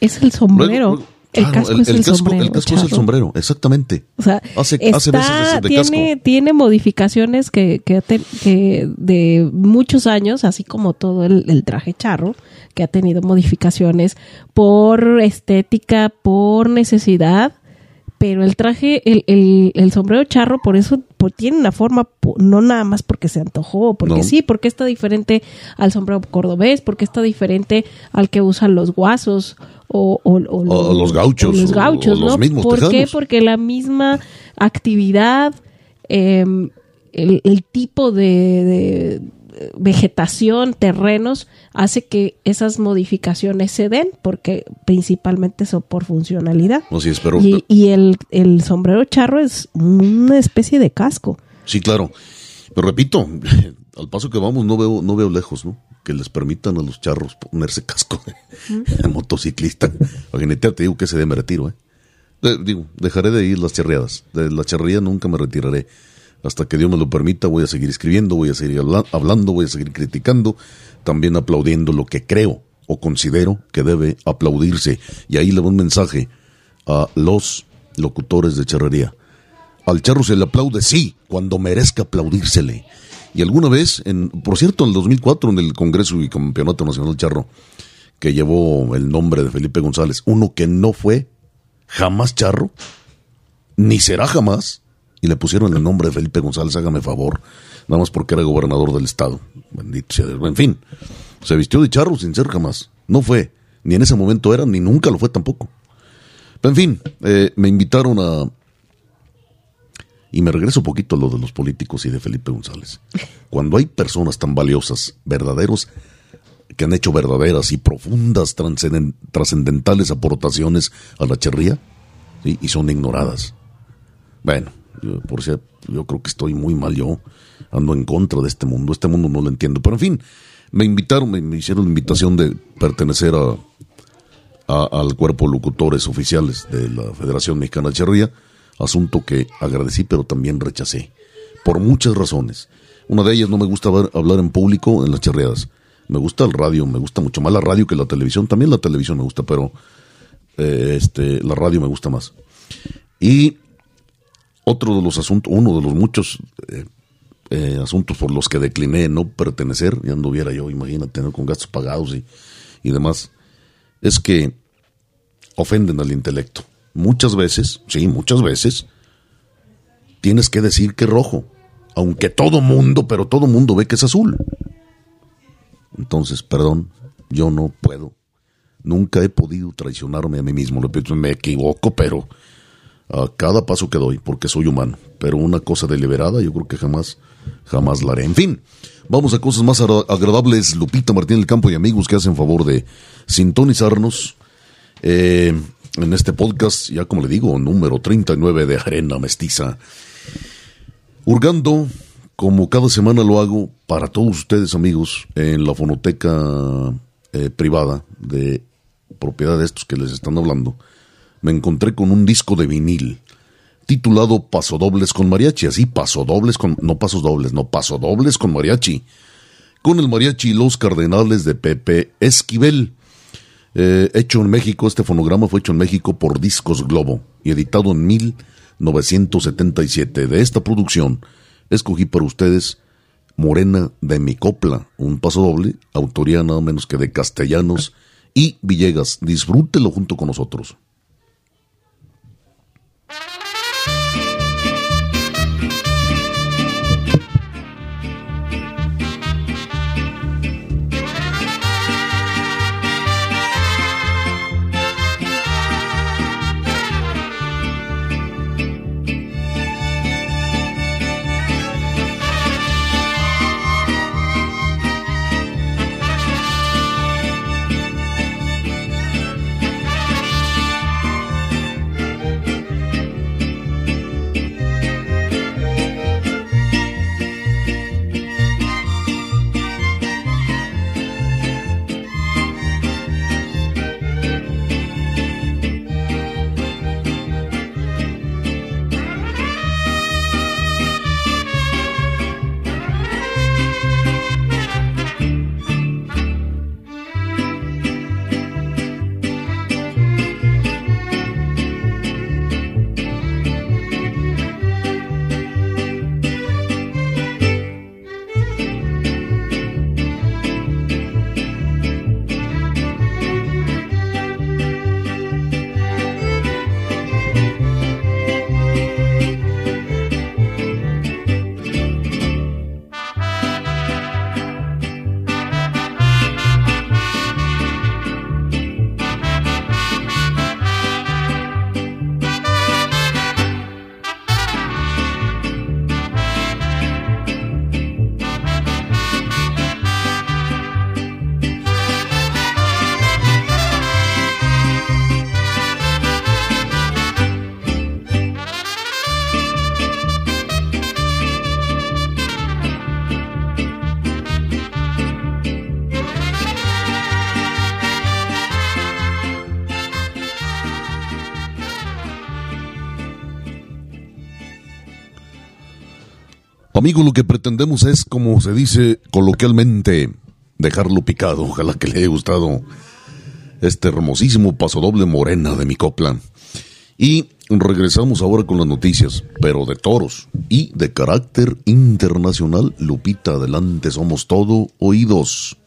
Es el sombrero. Luego, el claro, casco es el, casco, sombrero. el casco es el sombrero, exactamente. O sea, Hace- está, hace veces de- de tiene, casco. tiene modificaciones que, que, te- que de muchos años, así como todo el, el traje charro, que ha tenido modificaciones por estética, por necesidad, pero el traje, el, el, el sombrero charro, por eso tiene una forma, no nada más porque se antojó, porque No. sí, porque está diferente al sombrero cordobés, porque está diferente al que usan los guasos o, o- o O los gauchos, los gauchos, o los ¿no? mismos ¿Por qué? Porque la misma actividad, eh, el, el tipo de, de- vegetación, terrenos, hace que esas modificaciones se den, porque principalmente son por funcionalidad. Y, y el, el sombrero charro es una especie de casco. Sí, claro. Pero repito, [laughs] al paso que vamos no veo, no veo lejos, ¿no? Que les permitan a los charros ponerse casco de [laughs] motociclista. Imagínate, te digo que se dé me retiro, ¿eh? De- digo, dejaré de ir las charreadas. De la charrería nunca me retiraré. Hasta que Dios me lo permita, voy a seguir escribiendo, voy a seguir habla- hablando, voy a seguir criticando, también aplaudiendo lo que creo o considero que debe aplaudirse. Y ahí le doy un mensaje a los locutores de charrería. Al charro se le aplaude, sí, cuando merezca aplaudírsele. Y alguna vez, en, por cierto, en el 2004, en el Congreso y Campeonato Nacional Charro, que llevó el nombre de Felipe González, uno que no fue jamás charro, ni será jamás, y le pusieron el nombre de Felipe González, hágame favor, nada más porque era gobernador del estado. Bendito sea Dios. En fin, se vistió de charro sin ser jamás. No fue, ni en ese momento era, ni nunca lo fue tampoco. Pero en fin, eh, me invitaron a, y me regreso un poquito a lo de los políticos y de Felipe González. Cuando hay personas tan valiosas, verdaderos, que han hecho verdaderas y profundas trascendentales aportaciones a la charría, ¿sí? y son ignoradas. Bueno, por cierto, yo creo que estoy muy mal yo, ando en contra de este mundo, este mundo no lo entiendo. Pero en fin, me invitaron, me, hicieron la invitación de pertenecer a, al cuerpo de locutores oficiales de la Federación Mexicana de Charría, asunto que agradecí pero también rechacé, por muchas razones. Una de ellas no me gusta hablar en público en las charreadas. Me gusta el radio, me gusta mucho más la radio que la televisión. También la televisión me gusta, pero eh, este, la radio me gusta más. Y otro de los asuntos, uno de los muchos eh, eh, asuntos por los que decliné no pertenecer, ya anduviera yo, imagínate, tener con gastos pagados y, y demás, es que ofenden al intelecto. Muchas veces, sí, muchas veces, tienes que decir que es rojo, aunque todo mundo, pero todo mundo ve que es azul. Entonces, perdón, yo no puedo, nunca he podido traicionarme a mí mismo, me equivoco, pero a cada paso que doy, porque soy humano. Pero una cosa deliberada, yo creo que jamás, jamás la haré. En fin, vamos a cosas más agra- agradables. Lupita Martín del Campo y amigos que hacen favor de sintonizarnos eh, en este podcast, ya como le digo, número 39 de Arena Mestiza. Hurgando, como cada semana lo hago, para todos ustedes amigos, en la fonoteca eh, privada de propiedad de estos que les están hablando, me encontré con un disco de vinil titulado Pasodobles con Mariachi, así Pasodobles con, no pasos dobles, no Pasodobles con Mariachi, con el mariachi Los Cardenales de Pepe Esquivel. Eh, hecho en México, este fonograma fue hecho en México por Discos Globo y editado en 1977. De esta producción, escogí para ustedes Morena de mi copla, un paso doble, autoría nada menos que de Castellanos y Villegas. Disfrútelo junto con nosotros. Amigo, lo que pretendemos es, como se dice coloquialmente, dejarlo picado. Ojalá que le haya gustado este hermosísimo pasodoble morena de mi copla. Y regresamos ahora con las noticias, pero de toros y de carácter internacional. Lupita, adelante, somos todo oídos.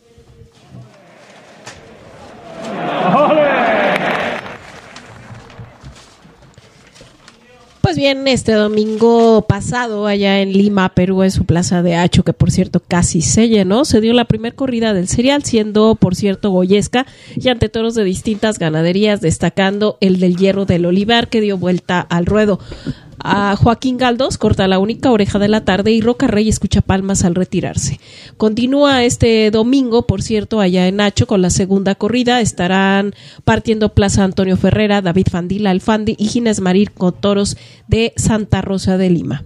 Bien, este domingo pasado, allá en Lima, Perú, en su plaza de Hacho, que por cierto casi se llenó, se dio la primera corrida del serial, siendo por cierto goyesca y ante toros de distintas ganaderías, destacando el del Hierro del Olivar, que dio vuelta al ruedo a Joaquín Galdos corta la única oreja de la tarde y Roca Rey escucha palmas al retirarse. Continúa este domingo, por cierto, allá en Nacho con la segunda corrida. Estarán partiendo Plaza Antonio Ferrera, David Fandila Alfandi y Ginés Marir con toros de Santa Rosa de Lima.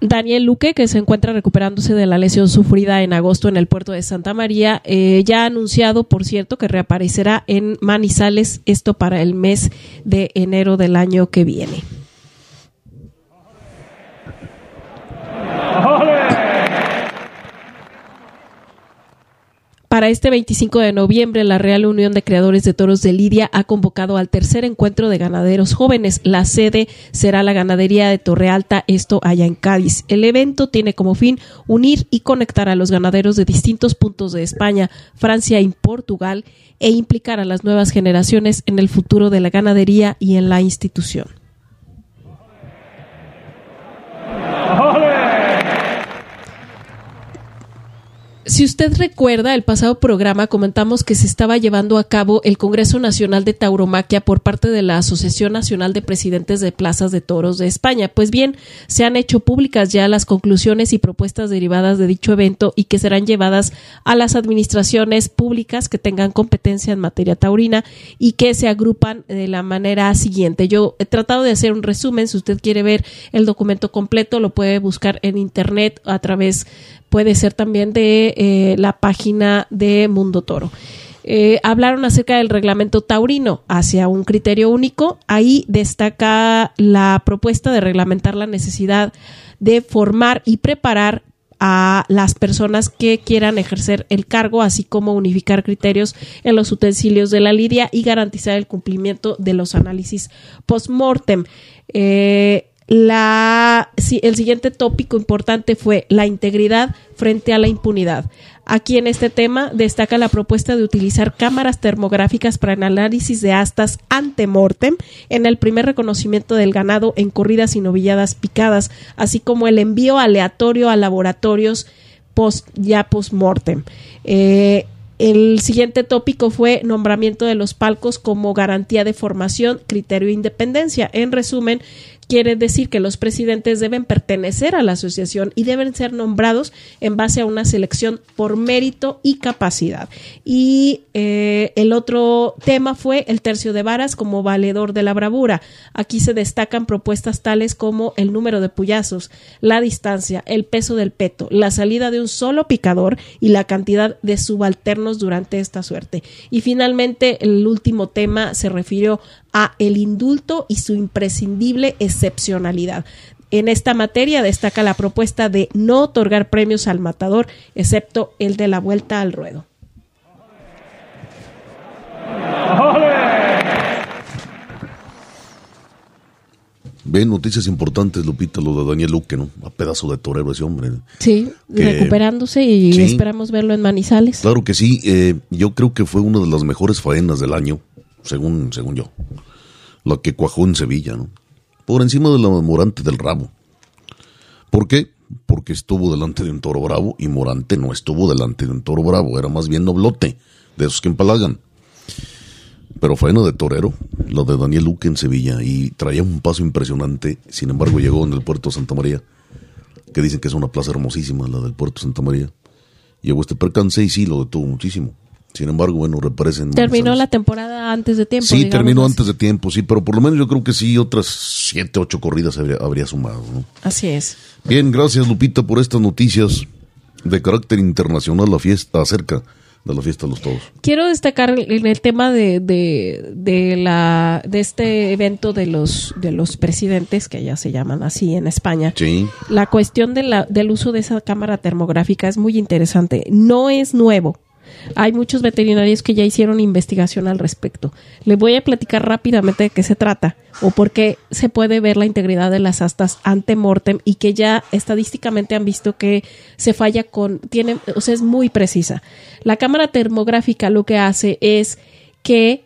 Daniel Luque, que se encuentra recuperándose de la lesión sufrida en agosto en el puerto de Santa María, eh, ya ha anunciado, por cierto, que reaparecerá en Manizales, esto para el mes de enero del año que viene. Para este 25 de noviembre, la Real Unión de Creadores de Toros de Lidia ha convocado al tercer encuentro de ganaderos jóvenes. La sede será la ganadería de Torrealta, esto allá en Cádiz. El evento tiene como fin unir y conectar a los ganaderos de distintos puntos de España, Francia y Portugal e implicar a las nuevas generaciones en el futuro de la ganadería y en la institución. Si usted recuerda, el pasado programa comentamos que se estaba llevando a cabo el Congreso Nacional de Tauromaquia por parte de la Asociación Nacional de Presidentes de Plazas de Toros de España. Pues bien, se han hecho públicas ya las conclusiones y propuestas derivadas de dicho evento y que serán llevadas a las administraciones públicas que tengan competencia en materia taurina y que se agrupan de la manera siguiente. Yo he tratado de hacer un resumen. Si usted quiere ver el documento completo, lo puede buscar en Internet a través puede ser también de eh, la página de Mundo Toro. Eh, hablaron acerca del reglamento taurino hacia un criterio único. Ahí destaca la propuesta de reglamentar la necesidad de formar y preparar a las personas que quieran ejercer el cargo, así como unificar criterios en los utensilios de la lidia y garantizar el cumplimiento de los análisis post-mortem. Eh, la, el siguiente tópico importante fue la integridad frente a la impunidad. Aquí en este tema destaca la propuesta de utilizar cámaras termográficas para el análisis de astas ante mortem en el primer reconocimiento del ganado en corridas y novilladas picadas, así como el envío aleatorio a laboratorios post, ya post mortem. Eh, el siguiente tópico fue nombramiento de los palcos como garantía de formación, criterio e independencia. En resumen, quiere decir que los presidentes deben pertenecer a la asociación y deben ser nombrados en base a una selección por mérito y capacidad. Y eh, el otro tema fue el tercio de varas como valedor de la bravura. Aquí se destacan propuestas tales como el número de puyazos, la distancia, el peso del peto, la salida de un solo picador y la cantidad de subalternos durante esta suerte. Y finalmente, el último tema se refirió a el indulto y su imprescindible excepcionalidad. En esta materia destaca la propuesta de no otorgar premios al matador, excepto el de la vuelta al ruedo. Ven noticias importantes, Lupita, lo de Daniel Luque, ¿no? A pedazo de torero ese hombre. Sí, recuperándose y esperamos verlo en Manizales. Claro que sí, eh, yo creo que fue una de las mejores faenas del año, según, según yo la que cuajó en Sevilla, ¿no? Por encima de la Morante del Rabo. ¿Por qué? Porque estuvo delante de un toro bravo y Morante no estuvo delante de un toro bravo, era más bien noblote, de esos que empalagan. Pero faena de torero, la de Daniel Luque en Sevilla, y traía un paso impresionante, sin embargo llegó en el puerto de Santa María, que dicen que es una plaza hermosísima, la del puerto de Santa María. Llegó este percance y sí, lo detuvo muchísimo. Sin embargo, bueno, reparecen. Terminó la temporada antes de tiempo. Sí, terminó antes de tiempo, sí, pero por lo menos yo creo que sí, otras siete, ocho corridas habría, sumado. ¿no? Así es. Bien, gracias Lupita por estas noticias de carácter internacional. La fiesta acerca de la fiesta de los todos. Quiero destacar en el tema de, de, de, la, de este evento de los, de los presidentes, que ya se llaman así en España. Sí. La cuestión de la, del uso de esa cámara termográfica es muy interesante. No es nuevo. Hay muchos veterinarios que ya hicieron investigación al respecto. Les voy a platicar rápidamente de qué se trata o por qué se puede ver la integridad de las astas ante mortem y que ya estadísticamente han visto que se falla con, tiene, o sea, es muy precisa. La cámara termográfica lo que hace es que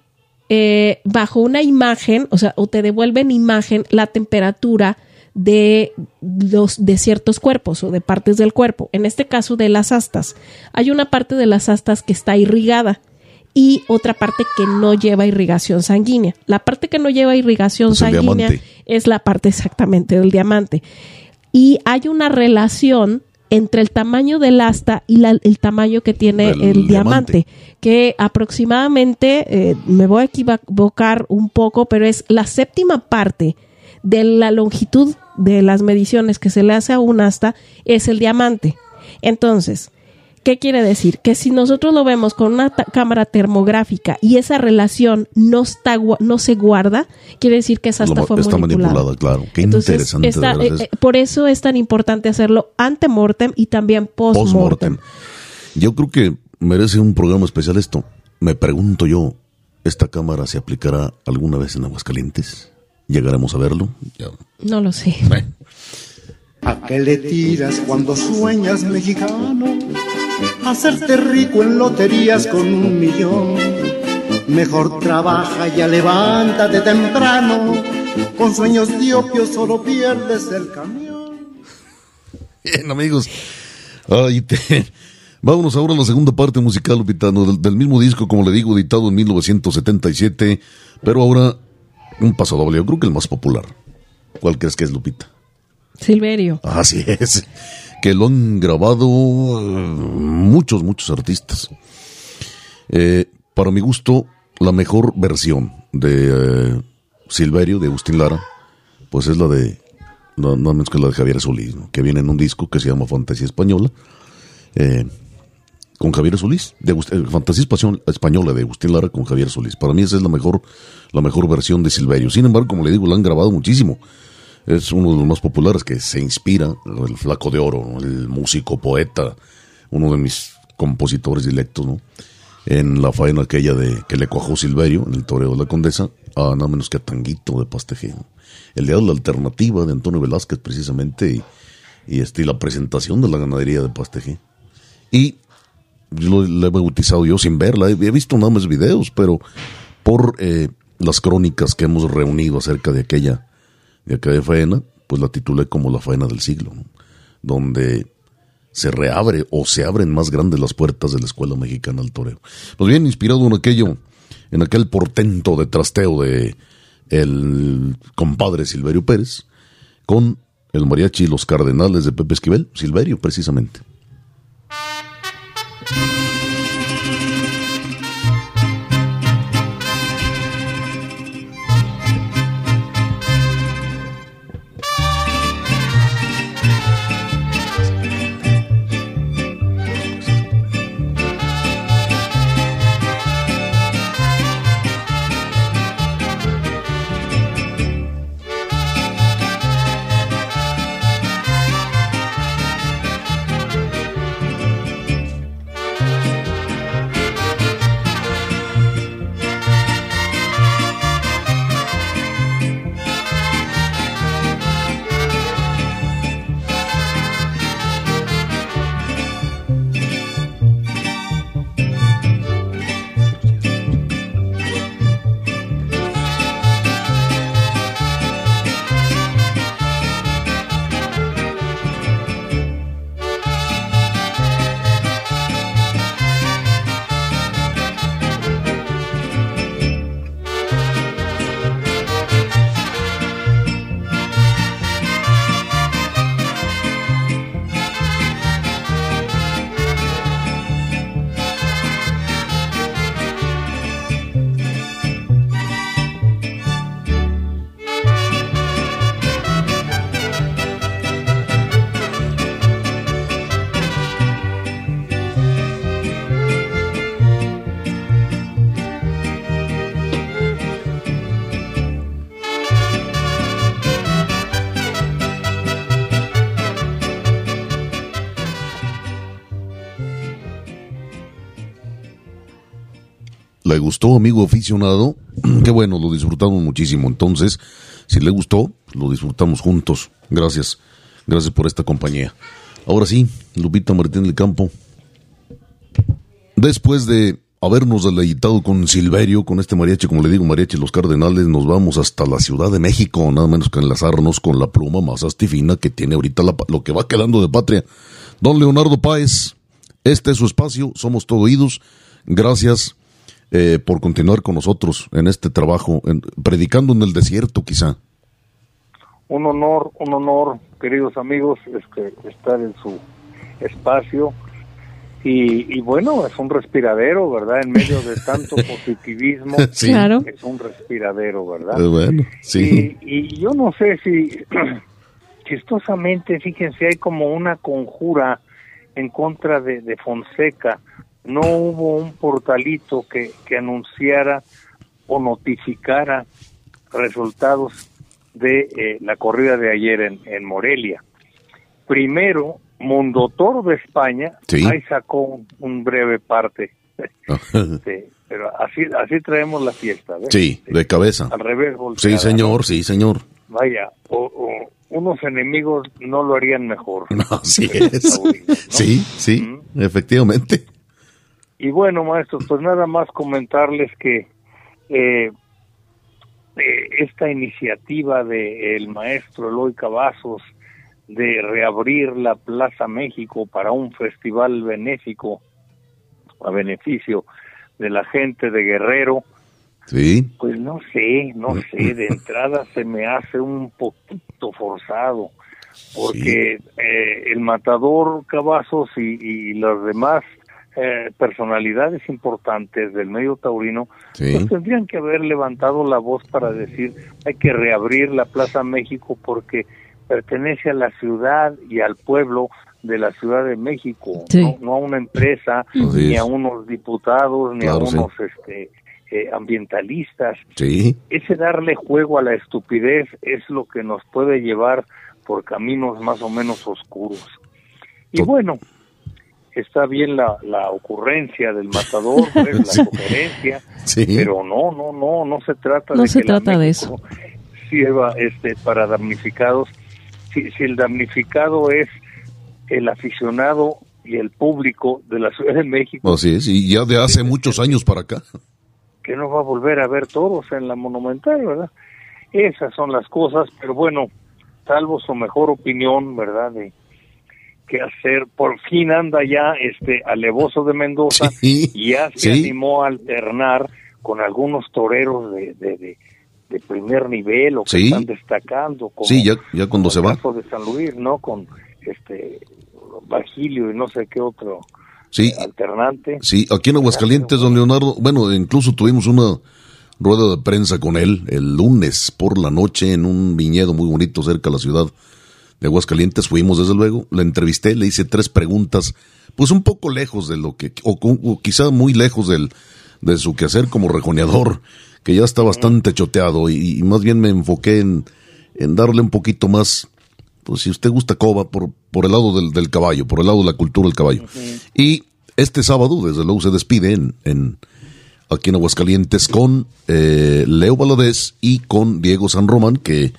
eh, bajo una imagen, o sea, o te devuelven imagen la temperatura de los de ciertos cuerpos o de partes del cuerpo. En este caso de las astas, hay una parte de las astas que está irrigada y otra parte que no lleva irrigación sanguínea. La parte que no lleva irrigación sanguínea es la parte exactamente del diamante. Y hay una relación entre el tamaño del asta y el tamaño que tiene el, diamante, que aproximadamente, eh, me voy a equivocar un poco, pero es la séptima parte de la longitud de las mediciones que se le hace a un asta es el diamante. Entonces, ¿qué quiere decir? Que si nosotros lo vemos con una cámara termográfica y esa relación no está no se guarda, quiere decir que esa asta fue está manipulada. claro. Qué interesante. Eh, eh, por eso es tan importante hacerlo ante mortem y también post mortem. Yo creo que merece un programa especial esto. Me pregunto yo, ¿esta cámara se aplicará alguna vez en Aguascalientes? ¿Llegaremos a verlo? No lo sé. ¿A qué le tiras cuando sueñas mexicano? Hacerte rico en loterías con un millón. Mejor trabaja y ya levántate temprano. Con sueños diopio solo pierdes el camión. Bien, amigos. Ay, Vámonos ahora a la segunda parte musical, Lupitano, del, del mismo disco, como le digo, editado en 1977, pero ahora un paso doble, yo creo que el más popular. ¿Cuál crees que es, Lupita? Silverio. Así es. Que lo han grabado eh, muchos, muchos artistas. Eh, para mi gusto, la mejor versión de eh, Silverio, de Agustín Lara, pues es la de, no, no menos que la de Javier Solís, que viene en un disco que se llama Fantasía Española. Eh, con Javier Solís, de eh, Fantasía Española de Agustín Lara con Javier Solís. Para mí esa es la mejor, la mejor versión de Silverio. Sin embargo, como le digo, la han grabado muchísimo. Es uno de los más populares que se inspira, el Flaco de Oro, el músico, poeta, uno de mis compositores directos, ¿no? En la faena aquella de que le cuajó Silverio, en el toreo de la Condesa, a nada menos que a Tanguito de Pasteje. El de la alternativa de Antonio Velázquez, precisamente, y, y la presentación de la ganadería de Pasteje. Y yo la he bautizado yo sin verla, he, visto nada más videos, pero por eh, las crónicas que hemos reunido acerca de aquella, de aquella faena, pues la titulé como la faena del siglo, donde se reabre o se abren más grandes las puertas de la Escuela Mexicana del Toreo. Pues bien, inspirado en aquello, en aquel portento de trasteo de el compadre Silverio Pérez, con el mariachi y los cardenales de Pepe Esquivel, Silverio precisamente. Amigo aficionado? [clears throat] Qué bueno, lo disfrutamos muchísimo. Entonces, si le gustó, lo disfrutamos juntos. Gracias. Gracias por esta compañía. Ahora sí, Lupita Martín del Campo. Después de habernos deleitado con Silverio, con este mariachi, como le digo, mariachi Los Cardenales, nos vamos hasta la Ciudad de México, nada menos que enlazarnos con la pluma más astifina que tiene ahorita lo que va quedando de patria. Don Leonardo Páez, este es su espacio, somos todo oídos. Gracias eh, por continuar con nosotros en este trabajo, predicando en el desierto quizá. Un honor, un honor, queridos amigos, es que estar en su espacio y, bueno, es un respiradero, ¿verdad? En medio de tanto [laughs] positivismo, claro. es un respiradero, ¿verdad? Eh, bueno, sí. Y, yo no sé si, [clears throat] chistosamente, fíjense, hay como una conjura en contra de, Fonseca. No hubo un portalito que, que anunciara o notificara resultados de eh, la corrida de ayer en, en Morelia. Primero, Mundotor de España, ahí sacó un, breve parte. [laughs] pero así, así traemos la fiesta. Sí, de cabeza. Al revés. sí, señor, sí, señor. Vaya, unos enemigos no lo harían mejor. [laughs] así [laughs] es. Sí, sí, ¿Mm? efectivamente. Y bueno, maestros, pues nada más comentarles que eh, eh esta iniciativa del maestro Eloy Cavazos, de reabrir la Plaza México para un festival benéfico a beneficio de la gente de Guerrero. Sí. Pues no sé, no sé, de entrada se me hace un poquito forzado, porque eh, el matador Cavazos y, las demás eh, personalidades importantes del medio taurino, pues tendrían que haber levantado la voz para decir hay que reabrir la Plaza México porque pertenece a la ciudad y al pueblo de la Ciudad de México, no, a una empresa, ni a unos diputados, ni a unos este, eh, ambientalistas. Ese darle juego a la estupidez es lo que nos puede llevar por caminos más o menos oscuros. Y bueno, está bien la, la ocurrencia del matador, [laughs] pues, la sugerencia, pero no, no, no, no se trata no de se que trata de eso. sirva este, para damnificados si, el damnificado es el aficionado y el público de la Ciudad de México. Así es, y ya de hace muchos años para acá. Que no va a volver a ver todos en la Monumental, ¿verdad? Esas son las cosas, pero bueno, salvo su mejor opinión, ¿verdad? De qué hacer, por fin anda ya este alevoso de Mendoza [laughs] y ya se animó a alternar con algunos toreros de, de de primer nivel o que están destacando. Como sí, ya, ya cuando se va. de San Luis, ¿no? Con este Bagilio y no sé qué otro sí, alternante. Sí, aquí en Aguascalientes, don Leonardo, bueno, incluso tuvimos una rueda de prensa con él el lunes por la noche en un viñedo muy bonito cerca de la ciudad de Aguascalientes. Fuimos, desde luego, le entrevisté, le hice tres preguntas, pues un poco lejos de lo que, o, o quizá muy lejos del, de su quehacer como rejoneador que ya está bastante choteado y, más bien me enfoqué en, en, darle un poquito más, pues si usted gusta coba, por, por el lado del, del caballo, por el lado de la cultura del caballo. Y este sábado, desde luego, se despide en, en aquí en Aguascalientes con eh, Leo Valadez y con Diego San Román, que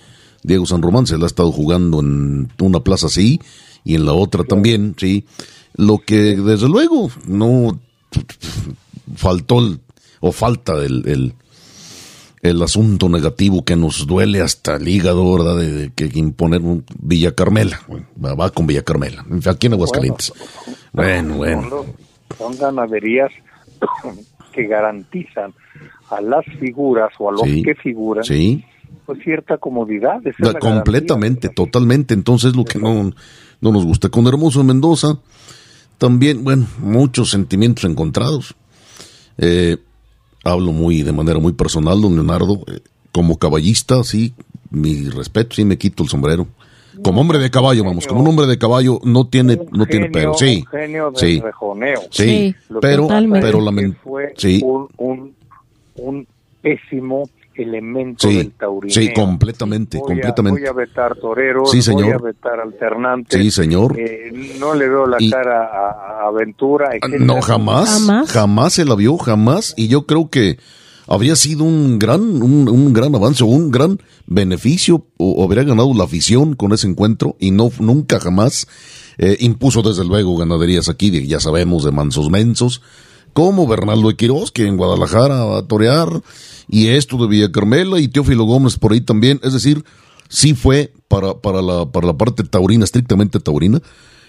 Diego San Román se la ha estado jugando en una plaza así y en la otra también, sí. Lo que desde luego no faltó o falta el, el asunto negativo que nos duele hasta el hígado, ¿verdad? De, que imponer un Villa Carmela. va, con Villa Carmela, aquí en Aguascalientes. Bueno, bueno. Son, ganaderías [coughs] que garantizan a las figuras o a los que figuran pues cierta comodidad. completamente, totalmente. Entonces lo que no, no nos gusta. Con Hermoso Mendoza, también, bueno, muchos sentimientos encontrados. Eh, hablo muy de manera muy personal, don Leonardo, eh, como caballista, sí, mi respeto, sí me quito el sombrero. Como hombre de caballo, vamos, como un hombre de caballo no tiene, no tiene pero, sí, sí, sí, pero, pero fue un, un, pésimo elemento Sí, del taurineo. sí, completamente, Voy a- completamente. voy a vetar toreros, Sí, señor. voy a vetar alternantes. Sí, señor. Eh, no le veo la Y- cara a, a Aventura. etcétera. No, jamás, Jamás. jamás se la vio, jamás. Y yo creo que habría sido un gran, un, un gran avance, un gran beneficio, o, o habría ganado la afición con ese encuentro, y no, nunca jamás eh, impuso desde luego ganaderías aquí, de- ya sabemos, de mansos mensos, como Bernardo de Quirós, que en Guadalajara va a torear, y esto de Villa Carmela, y Teófilo Gómez por ahí también, es decir, sí fue para, para la, para la parte taurina, estrictamente taurina,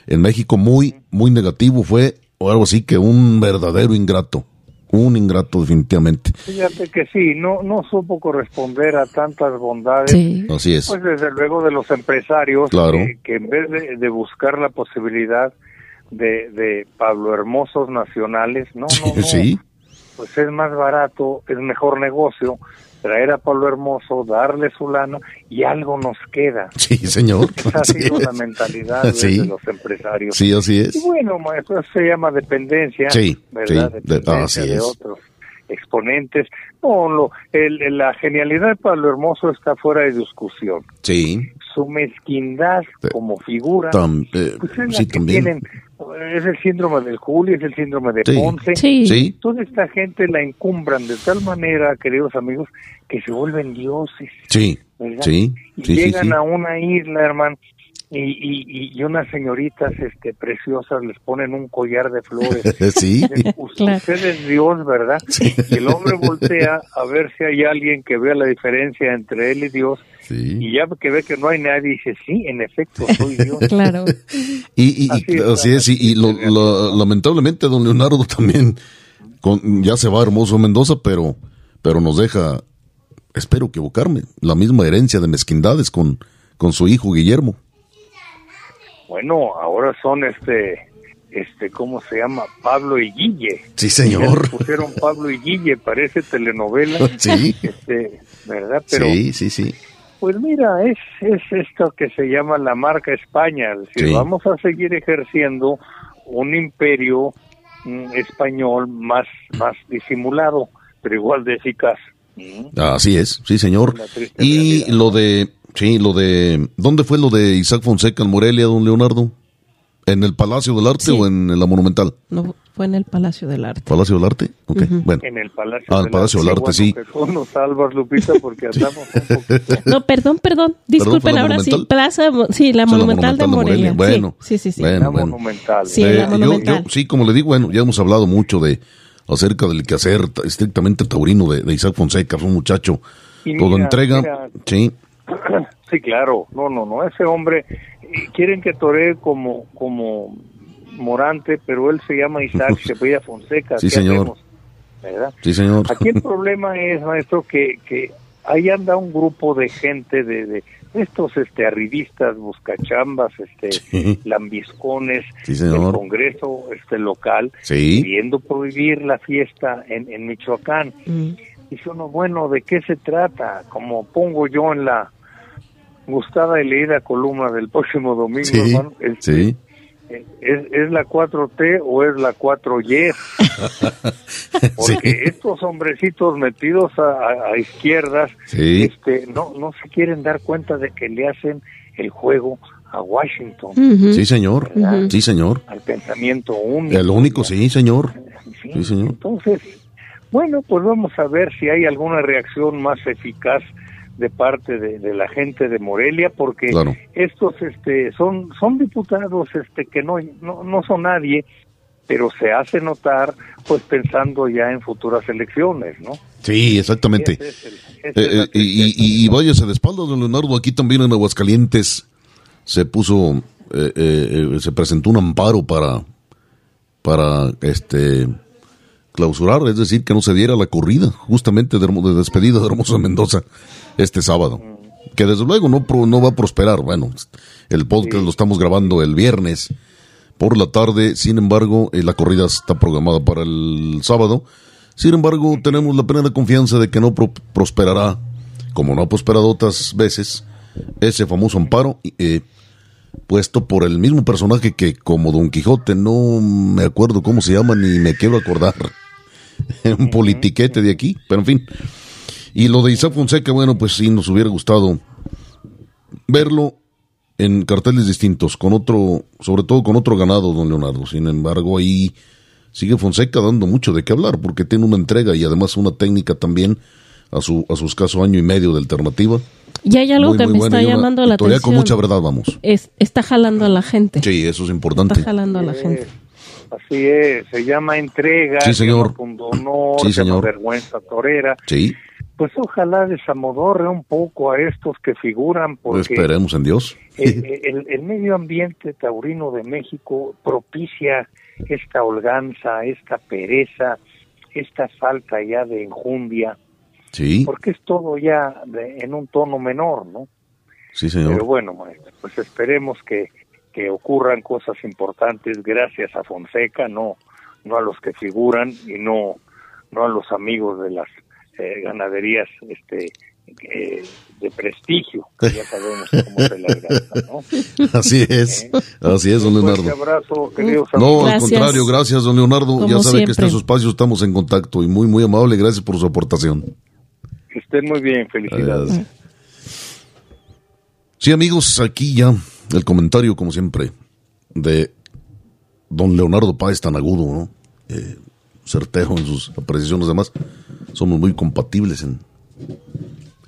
en México muy, muy negativo, fue o algo así que un verdadero ingrato, un ingrato definitivamente. Fíjate que sí, no, no supo corresponder a tantas bondades. Sí. Así es. Pues desde luego de los empresarios Claro. que, que en vez de, de buscar la posibilidad de, de Pablo Hermosos nacionales, no, no, no, Sí, pues es más barato, es mejor negocio traer a Pablo Hermoso, darle su lana y algo nos queda. sí, señor. Esa ha sido la mentalidad de- Sí. de los empresarios. Sí, así Y es. bueno, maestro, eso se llama dependencia, Sí, ¿verdad? sí, de- así de es. otros exponentes. No, lo, el- la genialidad de Pablo Hermoso está fuera de discusión. Sí, Su mezquindad como figura, tam- eh, pues es la sí que también. tienen, es el síndrome del Julio, es el síndrome de Sí. Ponce. Sí. Toda esta gente la encumbran de tal manera, queridos amigos, que se vuelven dioses. sí, ¿verdad? sí, y sí, llegan sí. a una isla, hermano, y, y, y unas señoritas este, preciosas les ponen un collar de flores. [laughs] Sí, Dicen, "Us- Claro. Usted es Dios, ¿verdad? Y el hombre voltea a ver si hay alguien que vea la diferencia entre él y Dios. Sí. Y ya que ve que no hay nadie, dice, sí, en efecto, soy Dios. [laughs] Claro. Y, y- y Así es, así es, y, y lo- lo- lamentablemente don Leonardo [laughs] también con, ya se va hermoso Mendoza, pero, pero nos deja, espero equivocarme, la misma herencia de mezquindades con, con su hijo Guillermo. Bueno, ahora son este, este, ¿cómo se llama? Pablo y Guille. Sí, señor. pusieron Pablo y Guille, parece telenovela. [laughs] Sí, Este, ¿verdad? Pero sí, sí, sí. Pues mira, es, es esto que se llama la marca España. Sí. vamos a seguir ejerciendo un imperio mm, español más, más disimulado, pero igual de eficaz. Mm. Así es, sí, señor. Y realidad. lo de, sí, lo de, ¿dónde fue lo de Isaac Fonseca en Morelia, don Leonardo? ¿En el Palacio del Arte Sí. o en la Monumental? No, fue en el Palacio del Arte. ¿Palacio del Arte? Ok, bueno. En el Palacio Ah, el del Palacio del Arte, Bueno, sí. que tú nos salvas, Lupita, porque [laughs] andamos un poquito... [laughs] No, perdón, perdón. Disculpen, ¿fue la ahora sí. Monumental? Plaza, Mo- sí, la O sea, la Monumental de Monumental de Morelia. Morelia. Bueno, sí, sí, sí. sí. bueno. La monumental. Sí, Eh, la yo- Monumental. yo- sí, como le digo, bueno, ya hemos hablado mucho de acerca del quehacer estrictamente taurino de, de Isaac Fonseca, fue un muchacho Y todo mira, entrega, mira. sí, [clears throat] Sí, claro. No, no, no. Ese hombre eh, quieren que toree como como Morante, pero él se llama Isaac, [laughs] se apellida Fonseca. Sí, ¿qué señor. hacemos? ¿Verdad? sí señor. Aquí el [laughs] problema es, maestro, que, que ahí anda un grupo de gente, de, de estos este, arribistas, buscachambas, este, [laughs] Sí. lambiscones Sí, del. Congreso este, local, Sí. queriendo prohibir la fiesta en, en Michoacán. Mm. Dice uno, bueno, ¿de qué se trata? Como pongo yo en la gustada y leída columna del próximo domingo, Sí, hermano, este, sí. ¿Es, ¿es la 4T o es la 4Y? [laughs] Porque estos hombrecitos metidos a, a- a izquierdas Sí. este, no, no se quieren dar cuenta de que le hacen el juego a Washington. Sí, señor. Sí, señor. al pensamiento único. El único, señor. Sí, señor. Entonces, bueno, pues vamos a ver si hay alguna reacción más eficaz de parte de, de la gente de Morelia, porque Claro. estos este, son, son diputados este, que no, no, no son nadie, pero se hace notar pues pensando ya en futuras elecciones, ¿no? Sí, exactamente. Es el- Eh, es eh, y, y, y de espaldas, don Leonardo, aquí también en Aguascalientes se puso, eh, eh, eh, se presentó un amparo para, para este clausurar, es decir, que no se diera la corrida justamente de, despedida de Hermoso Mendoza este sábado. Que desde luego no, pro- no va a prosperar. Bueno, el podcast lo estamos grabando el viernes por la tarde, sin embargo, eh, la corrida está programada para el sábado. Sin embargo, tenemos la plena confianza de que no pro- prosperará, como no ha prosperado otras veces, ese famoso amparo, eh, puesto por el mismo personaje que, como Don Quijote, no me acuerdo cómo se llama ni me quiero acordar. [laughs] Un politiquete de aquí, pero en fin. Y lo de Isaac Fonseca, bueno, pues sí, nos hubiera gustado verlo en carteles distintos, con otro, sobre todo con otro ganado, don Leonardo. Sin embargo, ahí sigue Fonseca dando mucho de qué hablar, porque tiene una entrega y además una técnica también a su, a su escaso año y medio de alternativa. Y hay algo que me está llamando la atención. con mucha verdad vamos. está jalando a la gente. Sí, eso es importante. Está jalando a la gente. Así es, se llama entrega, sí, señor. honor, sí, señor. vergüenza torera. Sí. Pues ojalá desamodorre un poco a estos que figuran pues porque esperemos en Dios. El, el, medio ambiente taurino de México propicia esta holganza, esta pereza, esta falta ya de enjundia. Sí. Porque es todo ya en un tono menor, ¿no? Sí, señor. Pero bueno, pues esperemos que que ocurran cosas importantes gracias a Fonseca, no no a los que figuran y no no a los amigos de las eh, ganaderías este eh, de prestigio, que ya sabemos cómo se la ¿no? [laughs] Así es, ¿Eh? así es, don Leonardo. Un abrazo, querido No, al contrario, gracias, don Leonardo. ya sabe que está en su espacio, estamos en contacto y muy, muy amable, gracias por su aportación. Que estén muy bien, felicidades. Sí, amigos, aquí ya el comentario, como siempre, de don Leonardo Páez tan agudo, ¿no? Eh, certero en sus apreciaciones, además, somos muy compatibles en,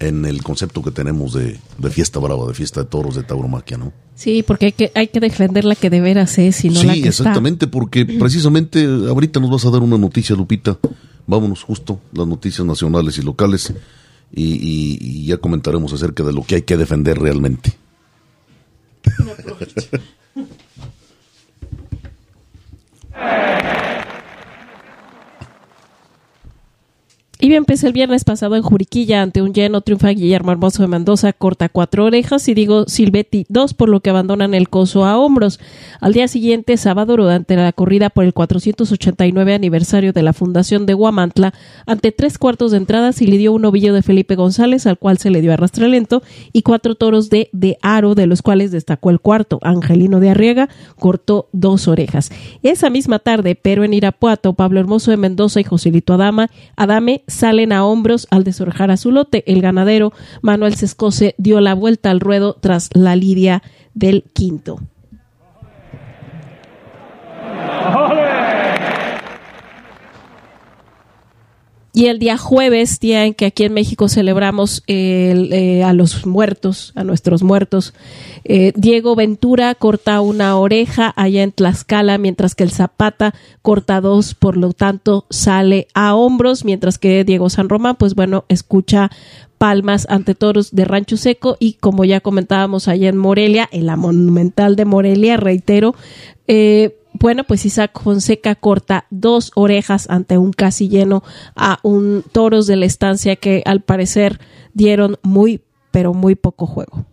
en el concepto que tenemos de, fiesta brava, de fiesta de toros, de tauromaquia, ¿no? Sí, porque hay que, hay que defender la que de veras es y no sí, la que exactamente, porque [clears throat] precisamente ahorita nos vas a dar una noticia, Lupita. Vámonos justo, las noticias nacionales y locales, y ya comentaremos acerca de lo que hay que defender realmente. 네, 그냥 부러워죠. [laughs] Y bien, pues el viernes pasado en Juriquilla, ante un lleno, triunfa Guillermo Hermoso de Mendoza, corta cuatro orejas y digo Silvetti dos, por lo que abandonan el coso a hombros. Al día siguiente, sábado, durante la corrida por el 489 aniversario de la fundación de Guamantla, ante tres cuartos de entradas y le dio un ovillo de Felipe González, al cual se le dio arrastre lento, y cuatro toros de, de aro, de los cuales destacó el cuarto, Angelino de Arriega, cortó dos orejas. Esa misma tarde, pero en Irapuato, Pablo Hermoso de Mendoza y Joselito Adama, Adame salen a hombros al desorjar a su lote. El ganadero Manuel Sescose dio la vuelta al ruedo tras la lidia del quinto. Y el día jueves, día en que aquí en México celebramos eh, a los muertos, a nuestros muertos, eh, Diego Ventura corta una oreja allá en Tlaxcala, mientras que el Zapata corta dos, por lo tanto sale a hombros, mientras que Diego San Román, pues bueno, escucha palmas ante toros de Rancho Seco y como ya comentábamos allá en Morelia, en la monumental de Morelia, reitero, eh, bueno, pues Isaac Fonseca corta dos orejas ante un casi lleno a un toros de la estancia que al parecer dieron muy, pero muy poco juego.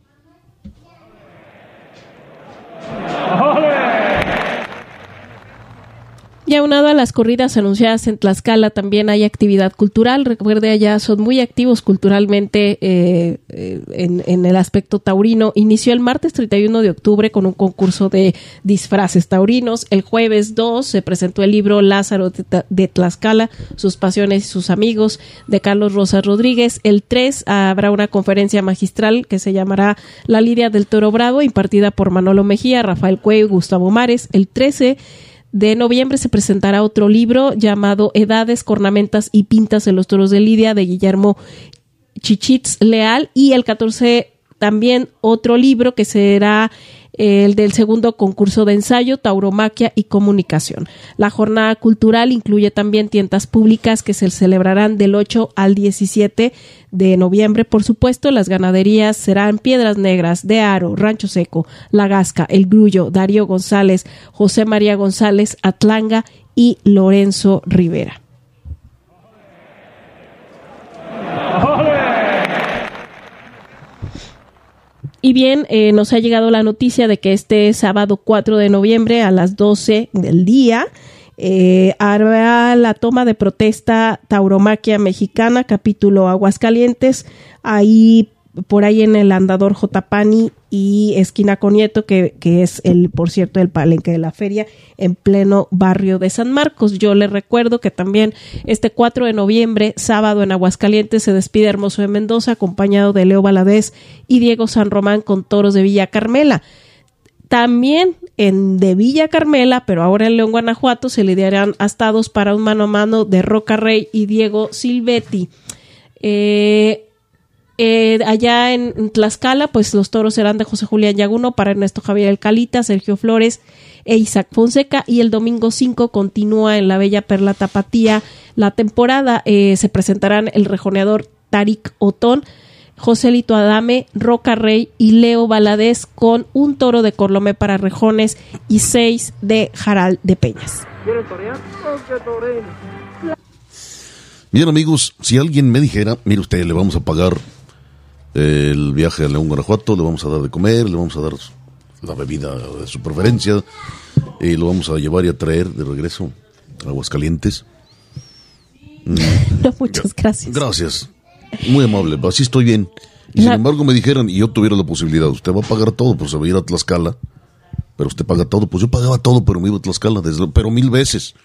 Y aunado a las corridas anunciadas en Tlaxcala, también hay actividad cultural. Recuerde, allá son muy activos culturalmente eh, eh, en, el aspecto taurino. Inició el martes 31 de octubre con un concurso de disfraces taurinos. El jueves 2 se presentó el libro Lázaro de, Tlaxcala, sus pasiones y sus amigos, de Carlos Rosas Rodríguez. El 3 habrá una conferencia magistral que se llamará La Lidia del Toro Bravo, impartida por Manolo Mejía, Rafael Cuello y Gustavo Mares. El 13 de noviembre se presentará otro libro llamado Edades, Cornamentas y Pintas en los Toros de Lidia de Guillermo Chichitz Leal. Y el 14 también otro libro que será el del segundo concurso de ensayo, tauromaquia y comunicación. La jornada cultural incluye también tiendas públicas que se celebrarán del 8 al 17 de noviembre. Por supuesto, las ganaderías serán Piedras Negras, De Aro, Rancho Seco, La Gasca, El Grullo, Darío González, José María González, Atlanga y Lorenzo Rivera. Y bien, eh, nos ha llegado la noticia de que este sábado 4 de noviembre a las 12 del día eh, hará la toma de protesta Tauromaquia Mexicana, capítulo Aguascalientes. Ahí por ahí en el andador J. Pani y esquina Conieto, que, que es el, por cierto, el palenque de la feria en pleno barrio de San Marcos. Yo le recuerdo que también este 4 de noviembre, sábado en Aguascalientes, se despide Hermoso de Mendoza, acompañado de Leo Valadez y Diego San Román con toros de Villa Carmela. También en de Villa Carmela, pero ahora en León, Guanajuato, se lidiarán astados para un mano a mano de Roca Rey y Diego Silvetti. Eh, eh, allá en Tlaxcala, pues los toros serán de José Julián Yaguno para Ernesto Javier El Calita, Sergio Flores e Isaac Fonseca. Y el domingo 5 continúa en la Bella Perla Tapatía la temporada. Eh, se presentarán el rejoneador Tarik Otón, Joselito Adame, Roca Rey y Leo Valadez con un toro de Corlomé para rejones y seis de Jaral de Peñas. Bien amigos, si alguien me dijera, mire usted, le vamos a pagar el viaje a León, Guanajuato, le vamos a dar de comer, le vamos a dar la bebida de su preferencia y lo vamos a llevar y a traer de regreso a Aguascalientes. [laughs] No, muchas gracias. Gracias. Muy amable, así estoy bien. Y sin embargo me dijeran, y yo tuviera la posibilidad, usted va a pagar todo, pues se va a ir a Tlaxcala, pero usted paga todo, pues yo pagaba todo, pero me iba a Tlaxcala, desde, pero mil veces.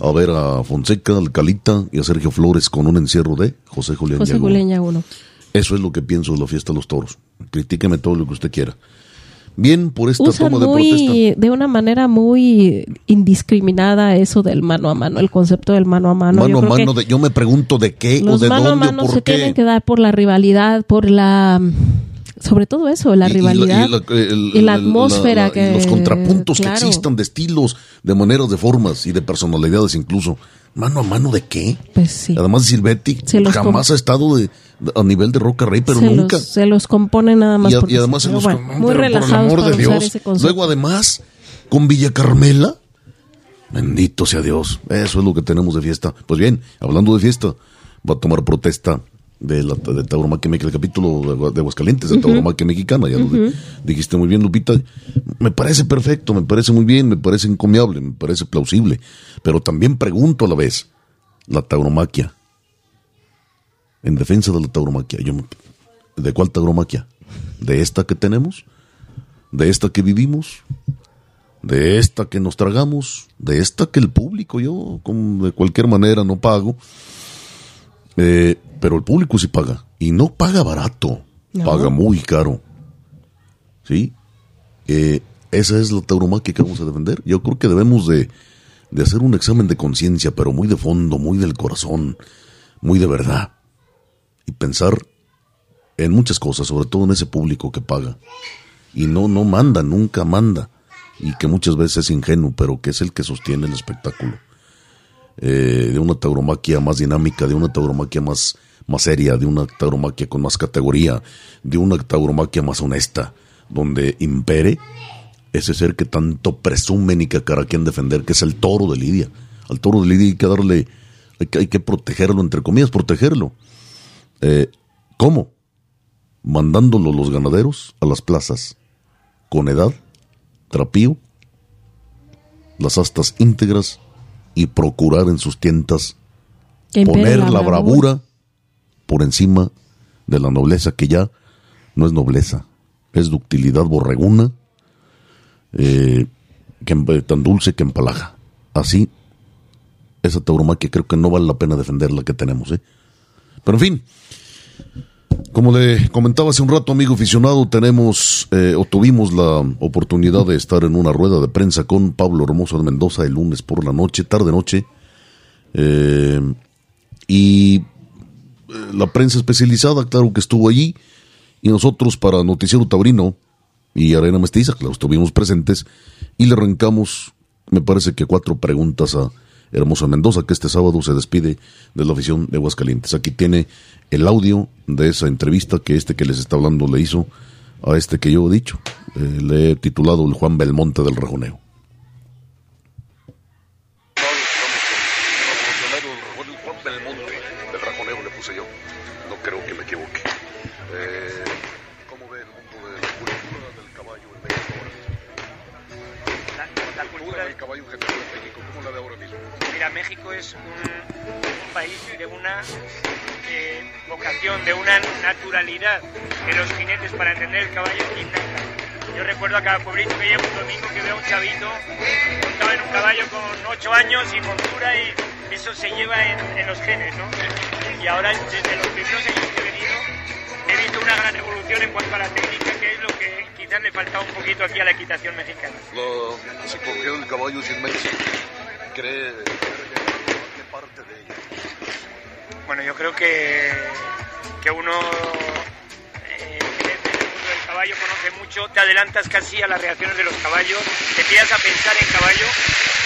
A ver a Fonseca, al Calita y a Sergio Flores con un encierro de José Julián José Julián Yaguno. Eso es lo que pienso de la fiesta de los toros. Critíqueme todo lo que usted quiera. Bien, por esta Usan toma de muy, protesta. de una manera muy indiscriminada eso del mano a mano, el concepto del mano a mano. Mano Yo a mano, de, yo me pregunto de qué o los de mano a dónde mano o por se qué. tienen que dar por la rivalidad, por la sobre todo eso, la Y- y rivalidad y la, el- y la el- atmósfera la- que los contrapuntos claro. que existan de estilos, de maneras, de formas y de personalidades incluso. ¿Mano a mano de qué? Pues sí. Además Silvetti Se los jamás ha estado de, de- a nivel de Roca Rey, pero se nunca. Los, se los compone nada más. y, a- porque y además se los bueno, no, muy pero por el amor de Dios. Luego además, con Villa Carmela, bendito sea Dios, eso es lo que tenemos de fiesta. Pues bien, hablando de fiesta, va a tomar protesta de la de Tauromaquia Mexicana, el capítulo de, Agua- de Aguascalientes, de Tauromaquia Mexicana, ya lo di- dijiste muy bien, Lupita. Me parece perfecto, me parece muy bien, me parece encomiable, me parece plausible, pero también pregunto a la vez, la tauromaquia, en defensa de la tauromaquia, yo ¿de cuál tauromaquia? ¿De esta que tenemos? ¿De esta que vivimos? ¿De esta que nos tragamos? ¿De esta que el público, yo como de cualquier manera no pago? Eh, pero el público sí paga, y no paga barato, No. paga muy caro. ¿Sí? Eh, esa es la tauromaquia que vamos a defender. Yo creo que debemos de, de hacer un examen de conciencia, pero muy de fondo, muy del corazón, muy de verdad. Y pensar en muchas cosas, sobre todo en ese público que paga. Y no, no manda, nunca manda. Y que muchas veces es ingenuo, pero que es el que sostiene el espectáculo. Eh, de una tauromaquia más dinámica, de una tauromaquia más, más seria, de una tauromaquia con más categoría, de una tauromaquia más honesta, donde impere ese ser que tanto presumen y que caraquean defender, que es el toro de Lidia. Al toro de Lidia hay que darle, hay que, hay que protegerlo, entre comillas, protegerlo. Eh, ¿Cómo? Mandándolo los ganaderos a las plazas, con edad, trapío, las astas íntegras y procurar en sus tientas poner la bravura por encima de la nobleza que ya no es nobleza, es ductilidad borreguna, eh, que, em- tan dulce que empalaga. Así, esa tauromaquia creo que no vale la pena defender la que tenemos. ¿eh? Pero en fin, como le comentaba hace un rato, amigo aficionado, tenemos eh, o tuvimos la oportunidad de estar en una rueda de prensa con Pablo Hermoso de Mendoza el lunes por la noche, tarde noche, eh, y eh, la prensa especializada, claro que estuvo allí, y nosotros para Noticiero Taurino y Arena Mestiza, claro, estuvimos presentes, y le arrancamos, me parece que cuatro preguntas a Hermosa Mendoza, que este sábado se despide de la afición de Aguascalientes. Aquí tiene el audio de esa entrevista que este que les está hablando le hizo a este que yo he dicho. Eh, le he titulado el Juan Belmonte del Rejoneo. De una naturalidad de los jinetes para entender el caballo. Yo recuerdo a cada pueblito que llevo un domingo que veo a un chavito montado en un caballo con 8 años y montura y eso se lleva en, en los genes, ¿no? Y ahora desde los primeros años que he venido he visto una gran evolución en cuanto a la técnica, que es lo que quizás le faltaba un poquito aquí a la equitación mexicana. La psicología del caballo es inmensa. ¿Cree qué parte de ella? Bueno, yo creo que, que uno eh, el del caballo conoce mucho, te adelantas casi a las reacciones de los caballos, te empiezas a pensar en caballo,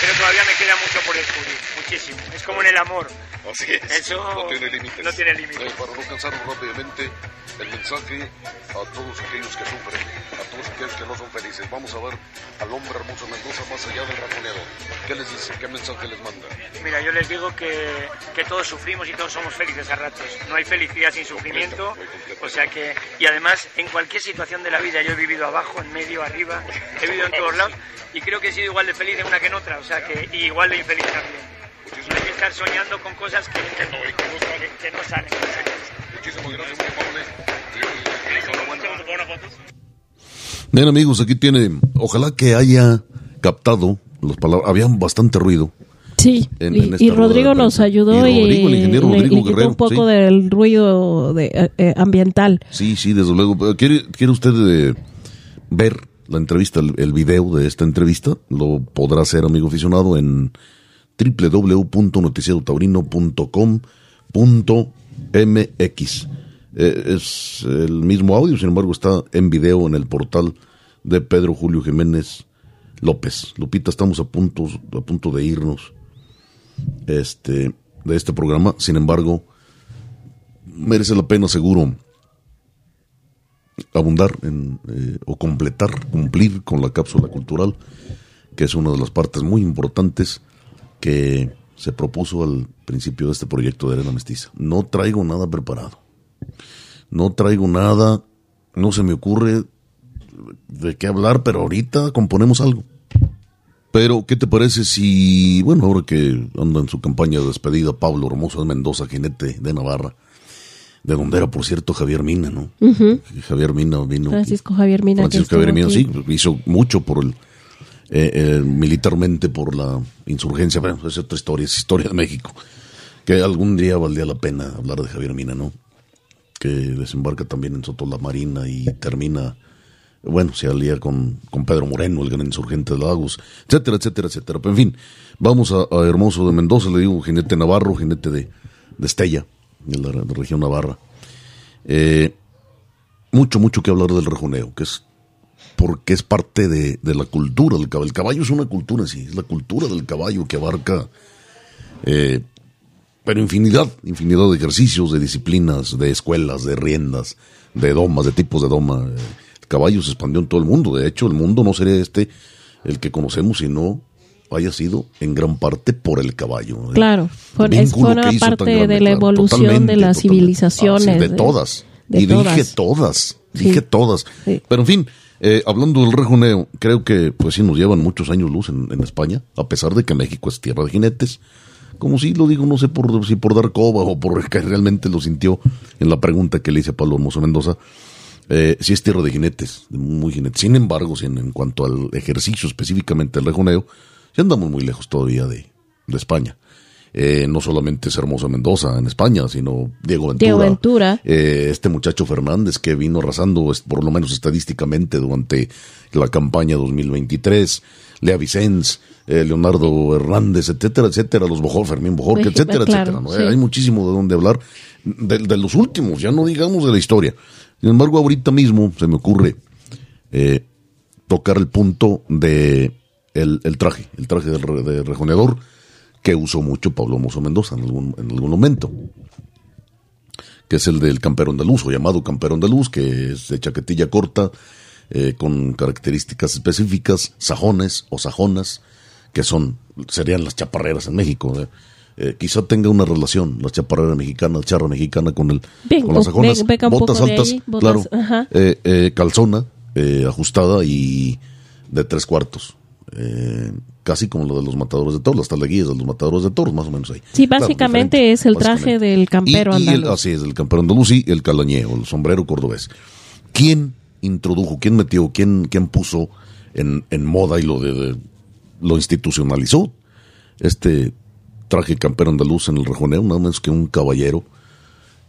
pero todavía me queda mucho por descubrir, muchísimo. Es como en el amor. [laughs] Así es. Eso no tiene límites. no tiene límites. Eh, para no cansarnos rápidamente, el mensaje a todos aquellos que sufren, a todos aquellos que no son felices. Vamos a ver al hombre hermoso Mendoza más allá del raconeador. ¿Qué les dice? ¿Qué mensaje les manda? Mira, yo les digo que, que todos sufrimos y todos somos felices a ratos. No hay felicidad sin sufrimiento. Completa. O sea que, y además, en cualquier situación de la vida, yo he vivido abajo, en medio, arriba, he vivido en todos lados y creo que he sido igual de feliz en una que en otra. O sea que, y igual de infeliz también. No estar soñando con cosas que, que, que- que no salen. Muchísimas gracias. Eh. Bien amigos, aquí tiene, ojalá que haya captado las palabras, había bastante ruido. Sí, En- y, en y Rodrigo nos ayudó Y y, Rodrigo, el ingeniero le- Rodrigo le quitó Guerrero, un poco sí. del ruido de, eh, eh, ambiental. Sí, sí, desde luego. Pero ¿Quiere, quiere usted eh, ver la entrevista, el, el video de esta entrevista? Lo podrá hacer, amigo aficionado, en www.noticiarotaurino.com.mx. Eh, es el mismo audio, sin embargo, está en video en el portal de Pedro Julio Jiménez López. Lupita, estamos a punto, a punto de irnos este, de este programa. Sin embargo, merece la pena, seguro, abundar en, eh, o completar, cumplir con la cápsula cultural, que es una de las partes muy importantes que se propuso al principio de este proyecto de Arena Mestiza. No traigo nada preparado. No traigo nada, no se me ocurre de qué hablar, pero ahorita componemos algo. Pero, ¿qué te parece si, bueno, ahora que anda en su campaña de despedida Pablo Hermoso de Mendoza, jinete de Navarra, de donde era, por cierto, Javier Mina, ¿no? Javier Mina vino. Francisco Javier Mina. Francisco Javier Mina, aquí. sí, hizo mucho por el, eh, eh, militarmente por la insurgencia. Bueno, es otra historia, es historia de México. Que algún día valdría la pena hablar de Javier Mina, ¿no? Que desembarca también en Soto la Marina y termina, bueno, se alía con, con Pedro Moreno, el gran insurgente de Lagos, etcétera, etcétera, etcétera. Pero en fin, vamos a, Hermoso de Mendoza, le digo, jinete navarro, jinete de, de Estella, de la, de la región Navarra. Eh, mucho, mucho que hablar del rejoneo, que es porque es parte de, de la cultura del caballo. El caballo es una cultura, sí, es la cultura del caballo que abarca, eh, pero infinidad, infinidad de ejercicios, de disciplinas, de escuelas, de riendas, de domas, de tipos de doma. El caballo se expandió en todo el mundo. De hecho, el mundo no sería este el que conocemos si no haya sido en gran parte por el caballo. ¿eh? Claro, El es, forma parte grande, de la evolución de las totalmente. civilizaciones. Ah, sí, de, todas. de y todas. dije todas, Sí. dije todas. Sí. Pero en fin, eh, hablando del rejoneo, creo que pues sí nos llevan muchos años luz en, España, a pesar de que México es tierra de jinetes. Como si lo digo, no sé por, si por dar coba o por que realmente lo sintió en la pregunta que le hice a Pablo Hermoso Mendoza. Eh, sí es tierra de jinetes, muy jinetes. Sin embargo, si en, cuanto al ejercicio específicamente del rejoneo, sí andamos muy lejos todavía de España. Eh, no solamente es Hermoso Mendoza en España, sino Diego Ventura. Diego Ventura. Eh, este muchacho Fernández que vino arrasando, por lo menos estadísticamente, durante la campaña 2023. Lea Vicens, eh, Leonardo Hernández, etcétera, etcétera, los Bojor, Fermín Bojor, Sí, etcétera, claro, etcétera. ¿no? sí. Hay muchísimo de dónde hablar de, de los últimos, ya no digamos de la historia. Sin embargo, ahorita mismo se me ocurre eh, tocar el punto de el, el traje, el traje del re- de rejoneador que usó mucho Pablo Mozo Mendoza en algún, en algún momento, que es el del campero andaluz, o llamado campero andaluz, que es de chaquetilla corta, eh, con características específicas, sajones o sajonas, que son, serían las chaparreras en México. ¿eh? Eh, quizá tenga una relación la chaparrera mexicana, charra mexicana con el Bien, con las sajonas, ve- botas de altas, ahí, botas, claro, eh, eh, calzona, eh, ajustada y de tres cuartos. Casi como lo de los matadores de toros, las taleguías de los matadores de toros, más o menos ahí. Sí, básicamente es el traje del campero Y- y el- andaluz. así es, el campero andaluz y el calañeo, el sombrero cordobés. ¿Quién introdujo, quién metió, quién, quién puso en, en moda y lo de, de- lo institucionalizó? Este traje campero andaluz en el rejoneo, nada menos que un caballero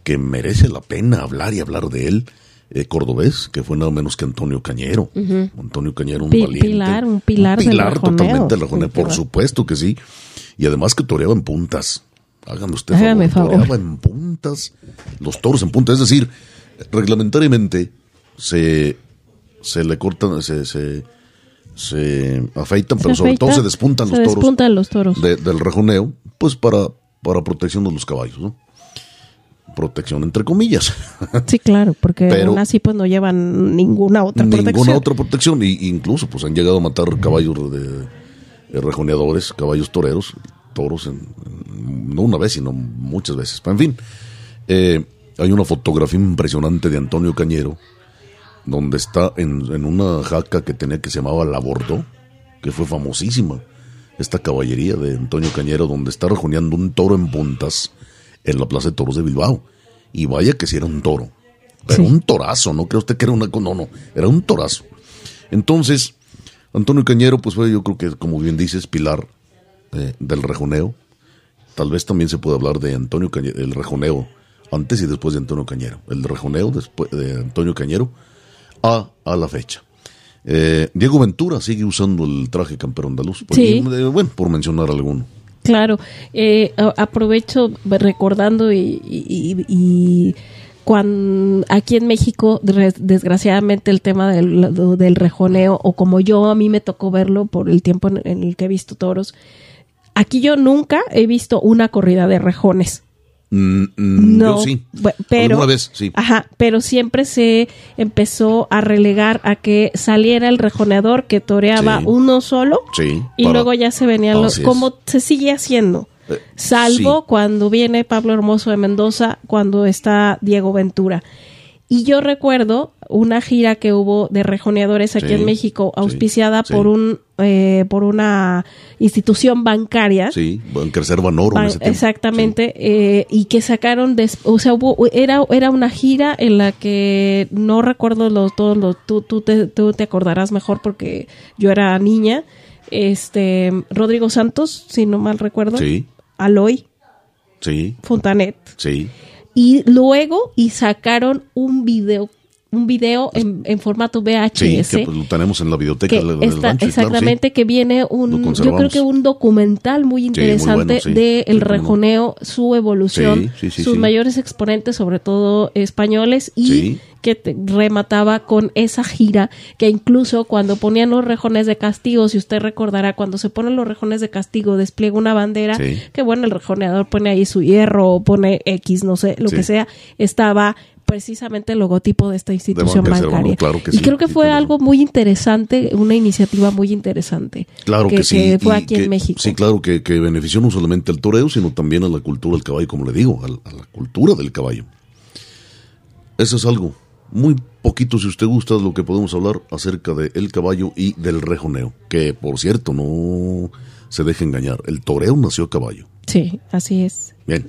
que merece la pena hablar y hablar de él, eh, cordobés, que fue nada menos que Antonio Cañero. Antonio Cañero, un Pi- valiente. pilar, un pilar del rejoneo. totalmente del rejoneo, Un por pilar. supuesto que sí. Y además que toreaba en puntas. Hágame usted Hágame favor, favor. toreaba en puntas, los toros en puntas. Es decir, reglamentariamente se, se le cortan, se, se, se afeitan, Se pero sobre todo afeita, se despuntan se los toros despuntan los toros. de- del rejoneo, pues para, para protección de los caballos, ¿no? Protección entre comillas. Sí, claro, porque Pero- aún así pues no llevan ninguna otra Ninguna protección. otra protección. Y, incluso pues han llegado a matar caballos de, de rejoneadores, caballos toreros, toros, en- en- no una vez, sino muchas veces. En fin, eh, hay una fotografía impresionante de Antonio Cañero, donde está en, en una jaca que tenía que se llamaba La Bordó, que fue famosísima. Esta caballería de Antonio Cañero, donde está rejoneando un toro en puntas en la Plaza de Toros de Bilbao. Y vaya que si era un toro. Pero Sí. un torazo, no cree usted que era una... No, no, era un torazo. Entonces, Antonio Cañero, pues fue yo creo que, como bien dices, pilar eh, del rejoneo. Tal vez también se puede hablar de Antonio Cañero, el rejoneo, antes y después de Antonio Cañero. El rejoneo después de Antonio Cañero a, a la fecha. Eh, Diego Ventura sigue usando el traje campero andaluz. Pues, Sí. eh, bueno, por mencionar alguno. Claro, eh, aprovecho recordando y, y- cuando aquí en México, desgraciadamente, el tema del, del rejoneo, o como yo a mí me tocó verlo por el tiempo en el que he visto toros, aquí yo nunca he visto una corrida de rejones. Mm, mm, No, yo sí. pero Alguna vez, sí. Ajá, pero siempre se empezó a relegar a que saliera el rejoneador que toreaba Sí. uno solo Sí, y para- luego ya se venían los como se sigue haciendo. Eh, Salvo sí. cuando viene Pablo Hermoso de Mendoza, cuando está Diego Ventura. Y yo recuerdo una gira que hubo de rejoneadores aquí Sí, en México, auspiciada sí. por un eh, por una institución bancaria. Sí, en crecer Banoro Ban-. Exactamente, eh, y que sacaron, des- o sea, hubo, era, era una gira en la que no recuerdo los, todos los, tú, tú, te, tú te acordarás mejor porque yo era niña, este, Rodrigo Santos, si no mal recuerdo, Sí, Aloy, sí, Fontanet, sí. Y luego, y sacaron un video, un video en, en formato VHS. Sí, que pues, lo tenemos en la biblioteca que del, está- rancho, claro, sí. exactamente que viene un yo creo que un documental muy interesante bueno, sí. de el rejoneo su evolución sus mayores exponentes sobre todo españoles y que te- remataba con esa gira que incluso cuando ponían los rejones de castigo si usted recordará cuando se ponen los rejones de castigo despliega una bandera Sí. que bueno el rejoneador pone ahí su hierro o pone X no sé lo Sí. que sea estaba precisamente el logotipo de esta institución bancaria claro que y sí, creo que fue algo muy interesante, una iniciativa muy interesante. Claro que, sí. fue y aquí que- en México. Sí, claro, que, que benefició no solamente al toreo, sino también a la cultura del caballo, como le digo, a, la cultura del caballo. Eso es algo muy poquito, si usted gusta, lo que podemos hablar acerca del caballo y del rejoneo. Que, por cierto, no se deje engañar. El toreo nació a caballo. Sí, así es. Bien,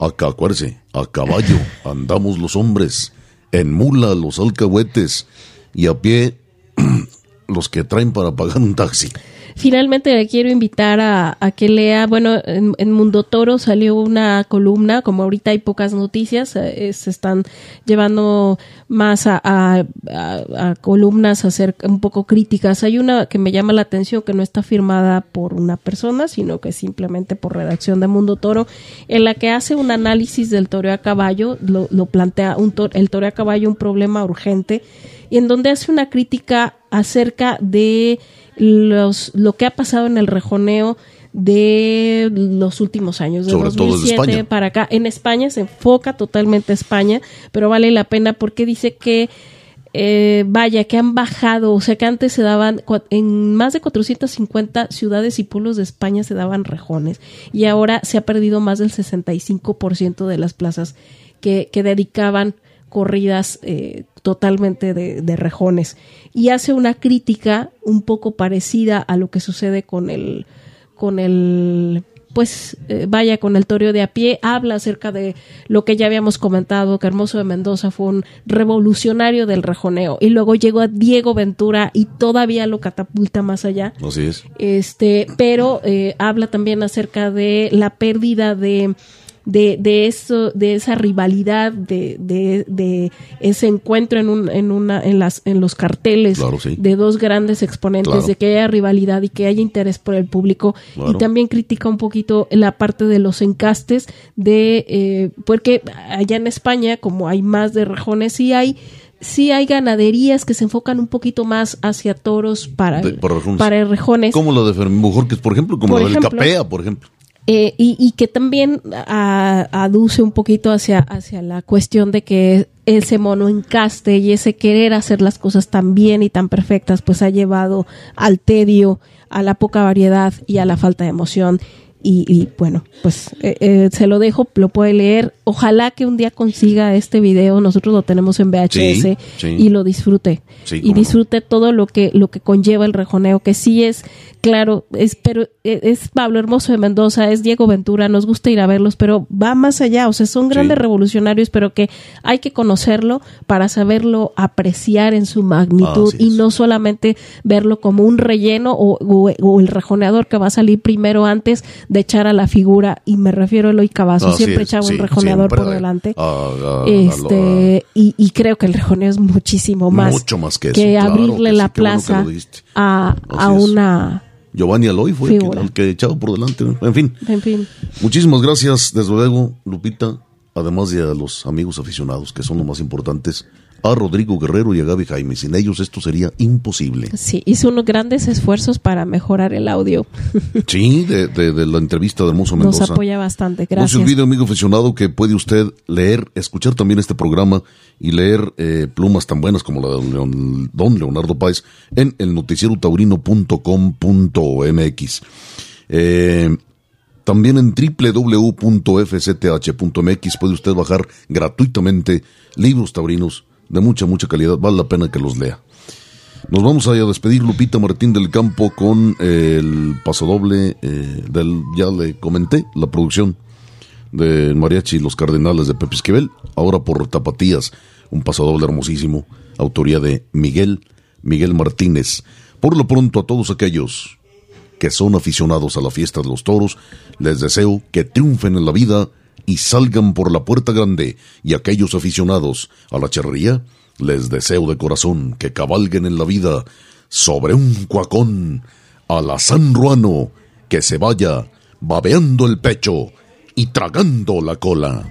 acá acuérdese, a caballo andamos los hombres, en mula los alcahuetes y a pie [clears throat] los que traen para pagar un taxi. Finalmente le quiero invitar a, que lea, bueno, en, Mundo Toro salió una columna, como ahorita hay pocas noticias, eh, se están llevando más a, columnas a ser un poco críticas. Hay una que me llama la atención que no está firmada por una persona, sino que simplemente por redacción de Mundo Toro, en la que hace un análisis del toreo a caballo, lo, plantea un tor- el toreo a caballo un problema urgente, y en donde hace una crítica acerca de los lo que ha pasado en el rejoneo de los últimos años, de Sobre todo desde 2007 España. para acá. En España se enfoca totalmente a España, pero vale la pena porque dice que eh, vaya, que han bajado, o sea que antes se daban, en más de 450 ciudades y pueblos de España se daban rejones y ahora se ha perdido más del 65% de las plazas que, que dedicaban corridas eh, totalmente de, de rejones. Y hace una crítica un poco parecida a lo que sucede con el, con el pues eh, vaya con el torio de a pie, habla acerca de lo que ya habíamos comentado, que Hermoso de Mendoza fue un revolucionario del rejoneo y luego llegó a Diego Ventura y todavía lo catapulta más allá. Así es. Este, pero eh, habla también acerca de la pérdida de de, de eso, de esa rivalidad, de, de, de ese encuentro en un, en una, en las, en los carteles Claro, sí. de dos grandes exponentes, Claro. de que haya rivalidad y que haya interés por el público. Claro. Y también critica un poquito la parte de los encastes de, eh, porque allá en España, como hay más de rejones, sí hay, sí hay ganaderías que se enfocan un poquito más hacia toros para, De- para rejones. para rejones. Como la de Fermín Bujorquez, por ejemplo, como Por la del. Capea, por ejemplo. Eh, y, y que también aduce un poquito hacia, hacia la cuestión de que ese monoencaste y ese querer hacer las cosas tan bien y tan perfectas, pues ha llevado al tedio, a la poca variedad y a la falta de emoción. Y, y, bueno, pues eh, eh, se lo dejo, lo puede leer. Ojalá que un día consiga este video, nosotros lo tenemos en VHS Sí, sí. y lo disfrute. Sí, y no. disfrute todo lo que, lo que conlleva el rejoneo, que sí es, claro, es, pero eh, es Pablo Hermoso de Mendoza, es Diego Ventura, nos gusta ir a verlos, pero va más allá, o sea, son grandes revolucionarios, pero que hay que conocerlo para saberlo apreciar en su magnitud y no solamente verlo como un relleno o, o- o el rejoneador que va a salir primero antes de echar a la figura, y me refiero a Eloy Cavazo, siempre es, echaba sí, un rejoneador por delante. a- a- a- este y, y creo que el rejoneo es muchísimo más Mucho más que eso, claro abrirle que la sí, bueno plaza a, a una Giovanni Aloy fue el que, el que echaba por delante. ¿no? En fin, en fin muchísimas gracias, desde luego, Lupita, además de a los amigos aficionados, que son los más importantes, a Rodrigo Guerrero y a Gaby Jaime. Sin ellos esto sería imposible. sí hizo unos grandes esfuerzos para mejorar el audio [laughs] Sí, de, de- de la entrevista de Hermoso nos Mendoza. apoya bastante No se gracias olvide, amigo aficionado, que puede usted leer, escuchar también este programa y leer eh, plumas tan buenas como la de don, Leon- don Leonardo Páez en el noticierotaurino.com.mx. Eh, también en www.fcth.mx puede usted bajar gratuitamente libros taurinos de mucha, mucha calidad. Vale la pena que los lea. Nos vamos a despedir Lupita Martín del Campo con eh, el pasodoble eh, del, ya le comenté, la producción de Mariachi y los Cardenales de Pepe Esquivel, ahora por Tapatías, un pasodoble hermosísimo, autoría de Miguel, Miguel Martínez. Por lo pronto a todos aquellos que son aficionados a la fiesta de los toros, les deseo que triunfen en la vida y salgan por la puerta grande, y aquellos aficionados a la charrería, les deseo de corazón que cabalguen en la vida sobre un cuacón a la San Ruano, que se vaya babeando el pecho y tragando la cola.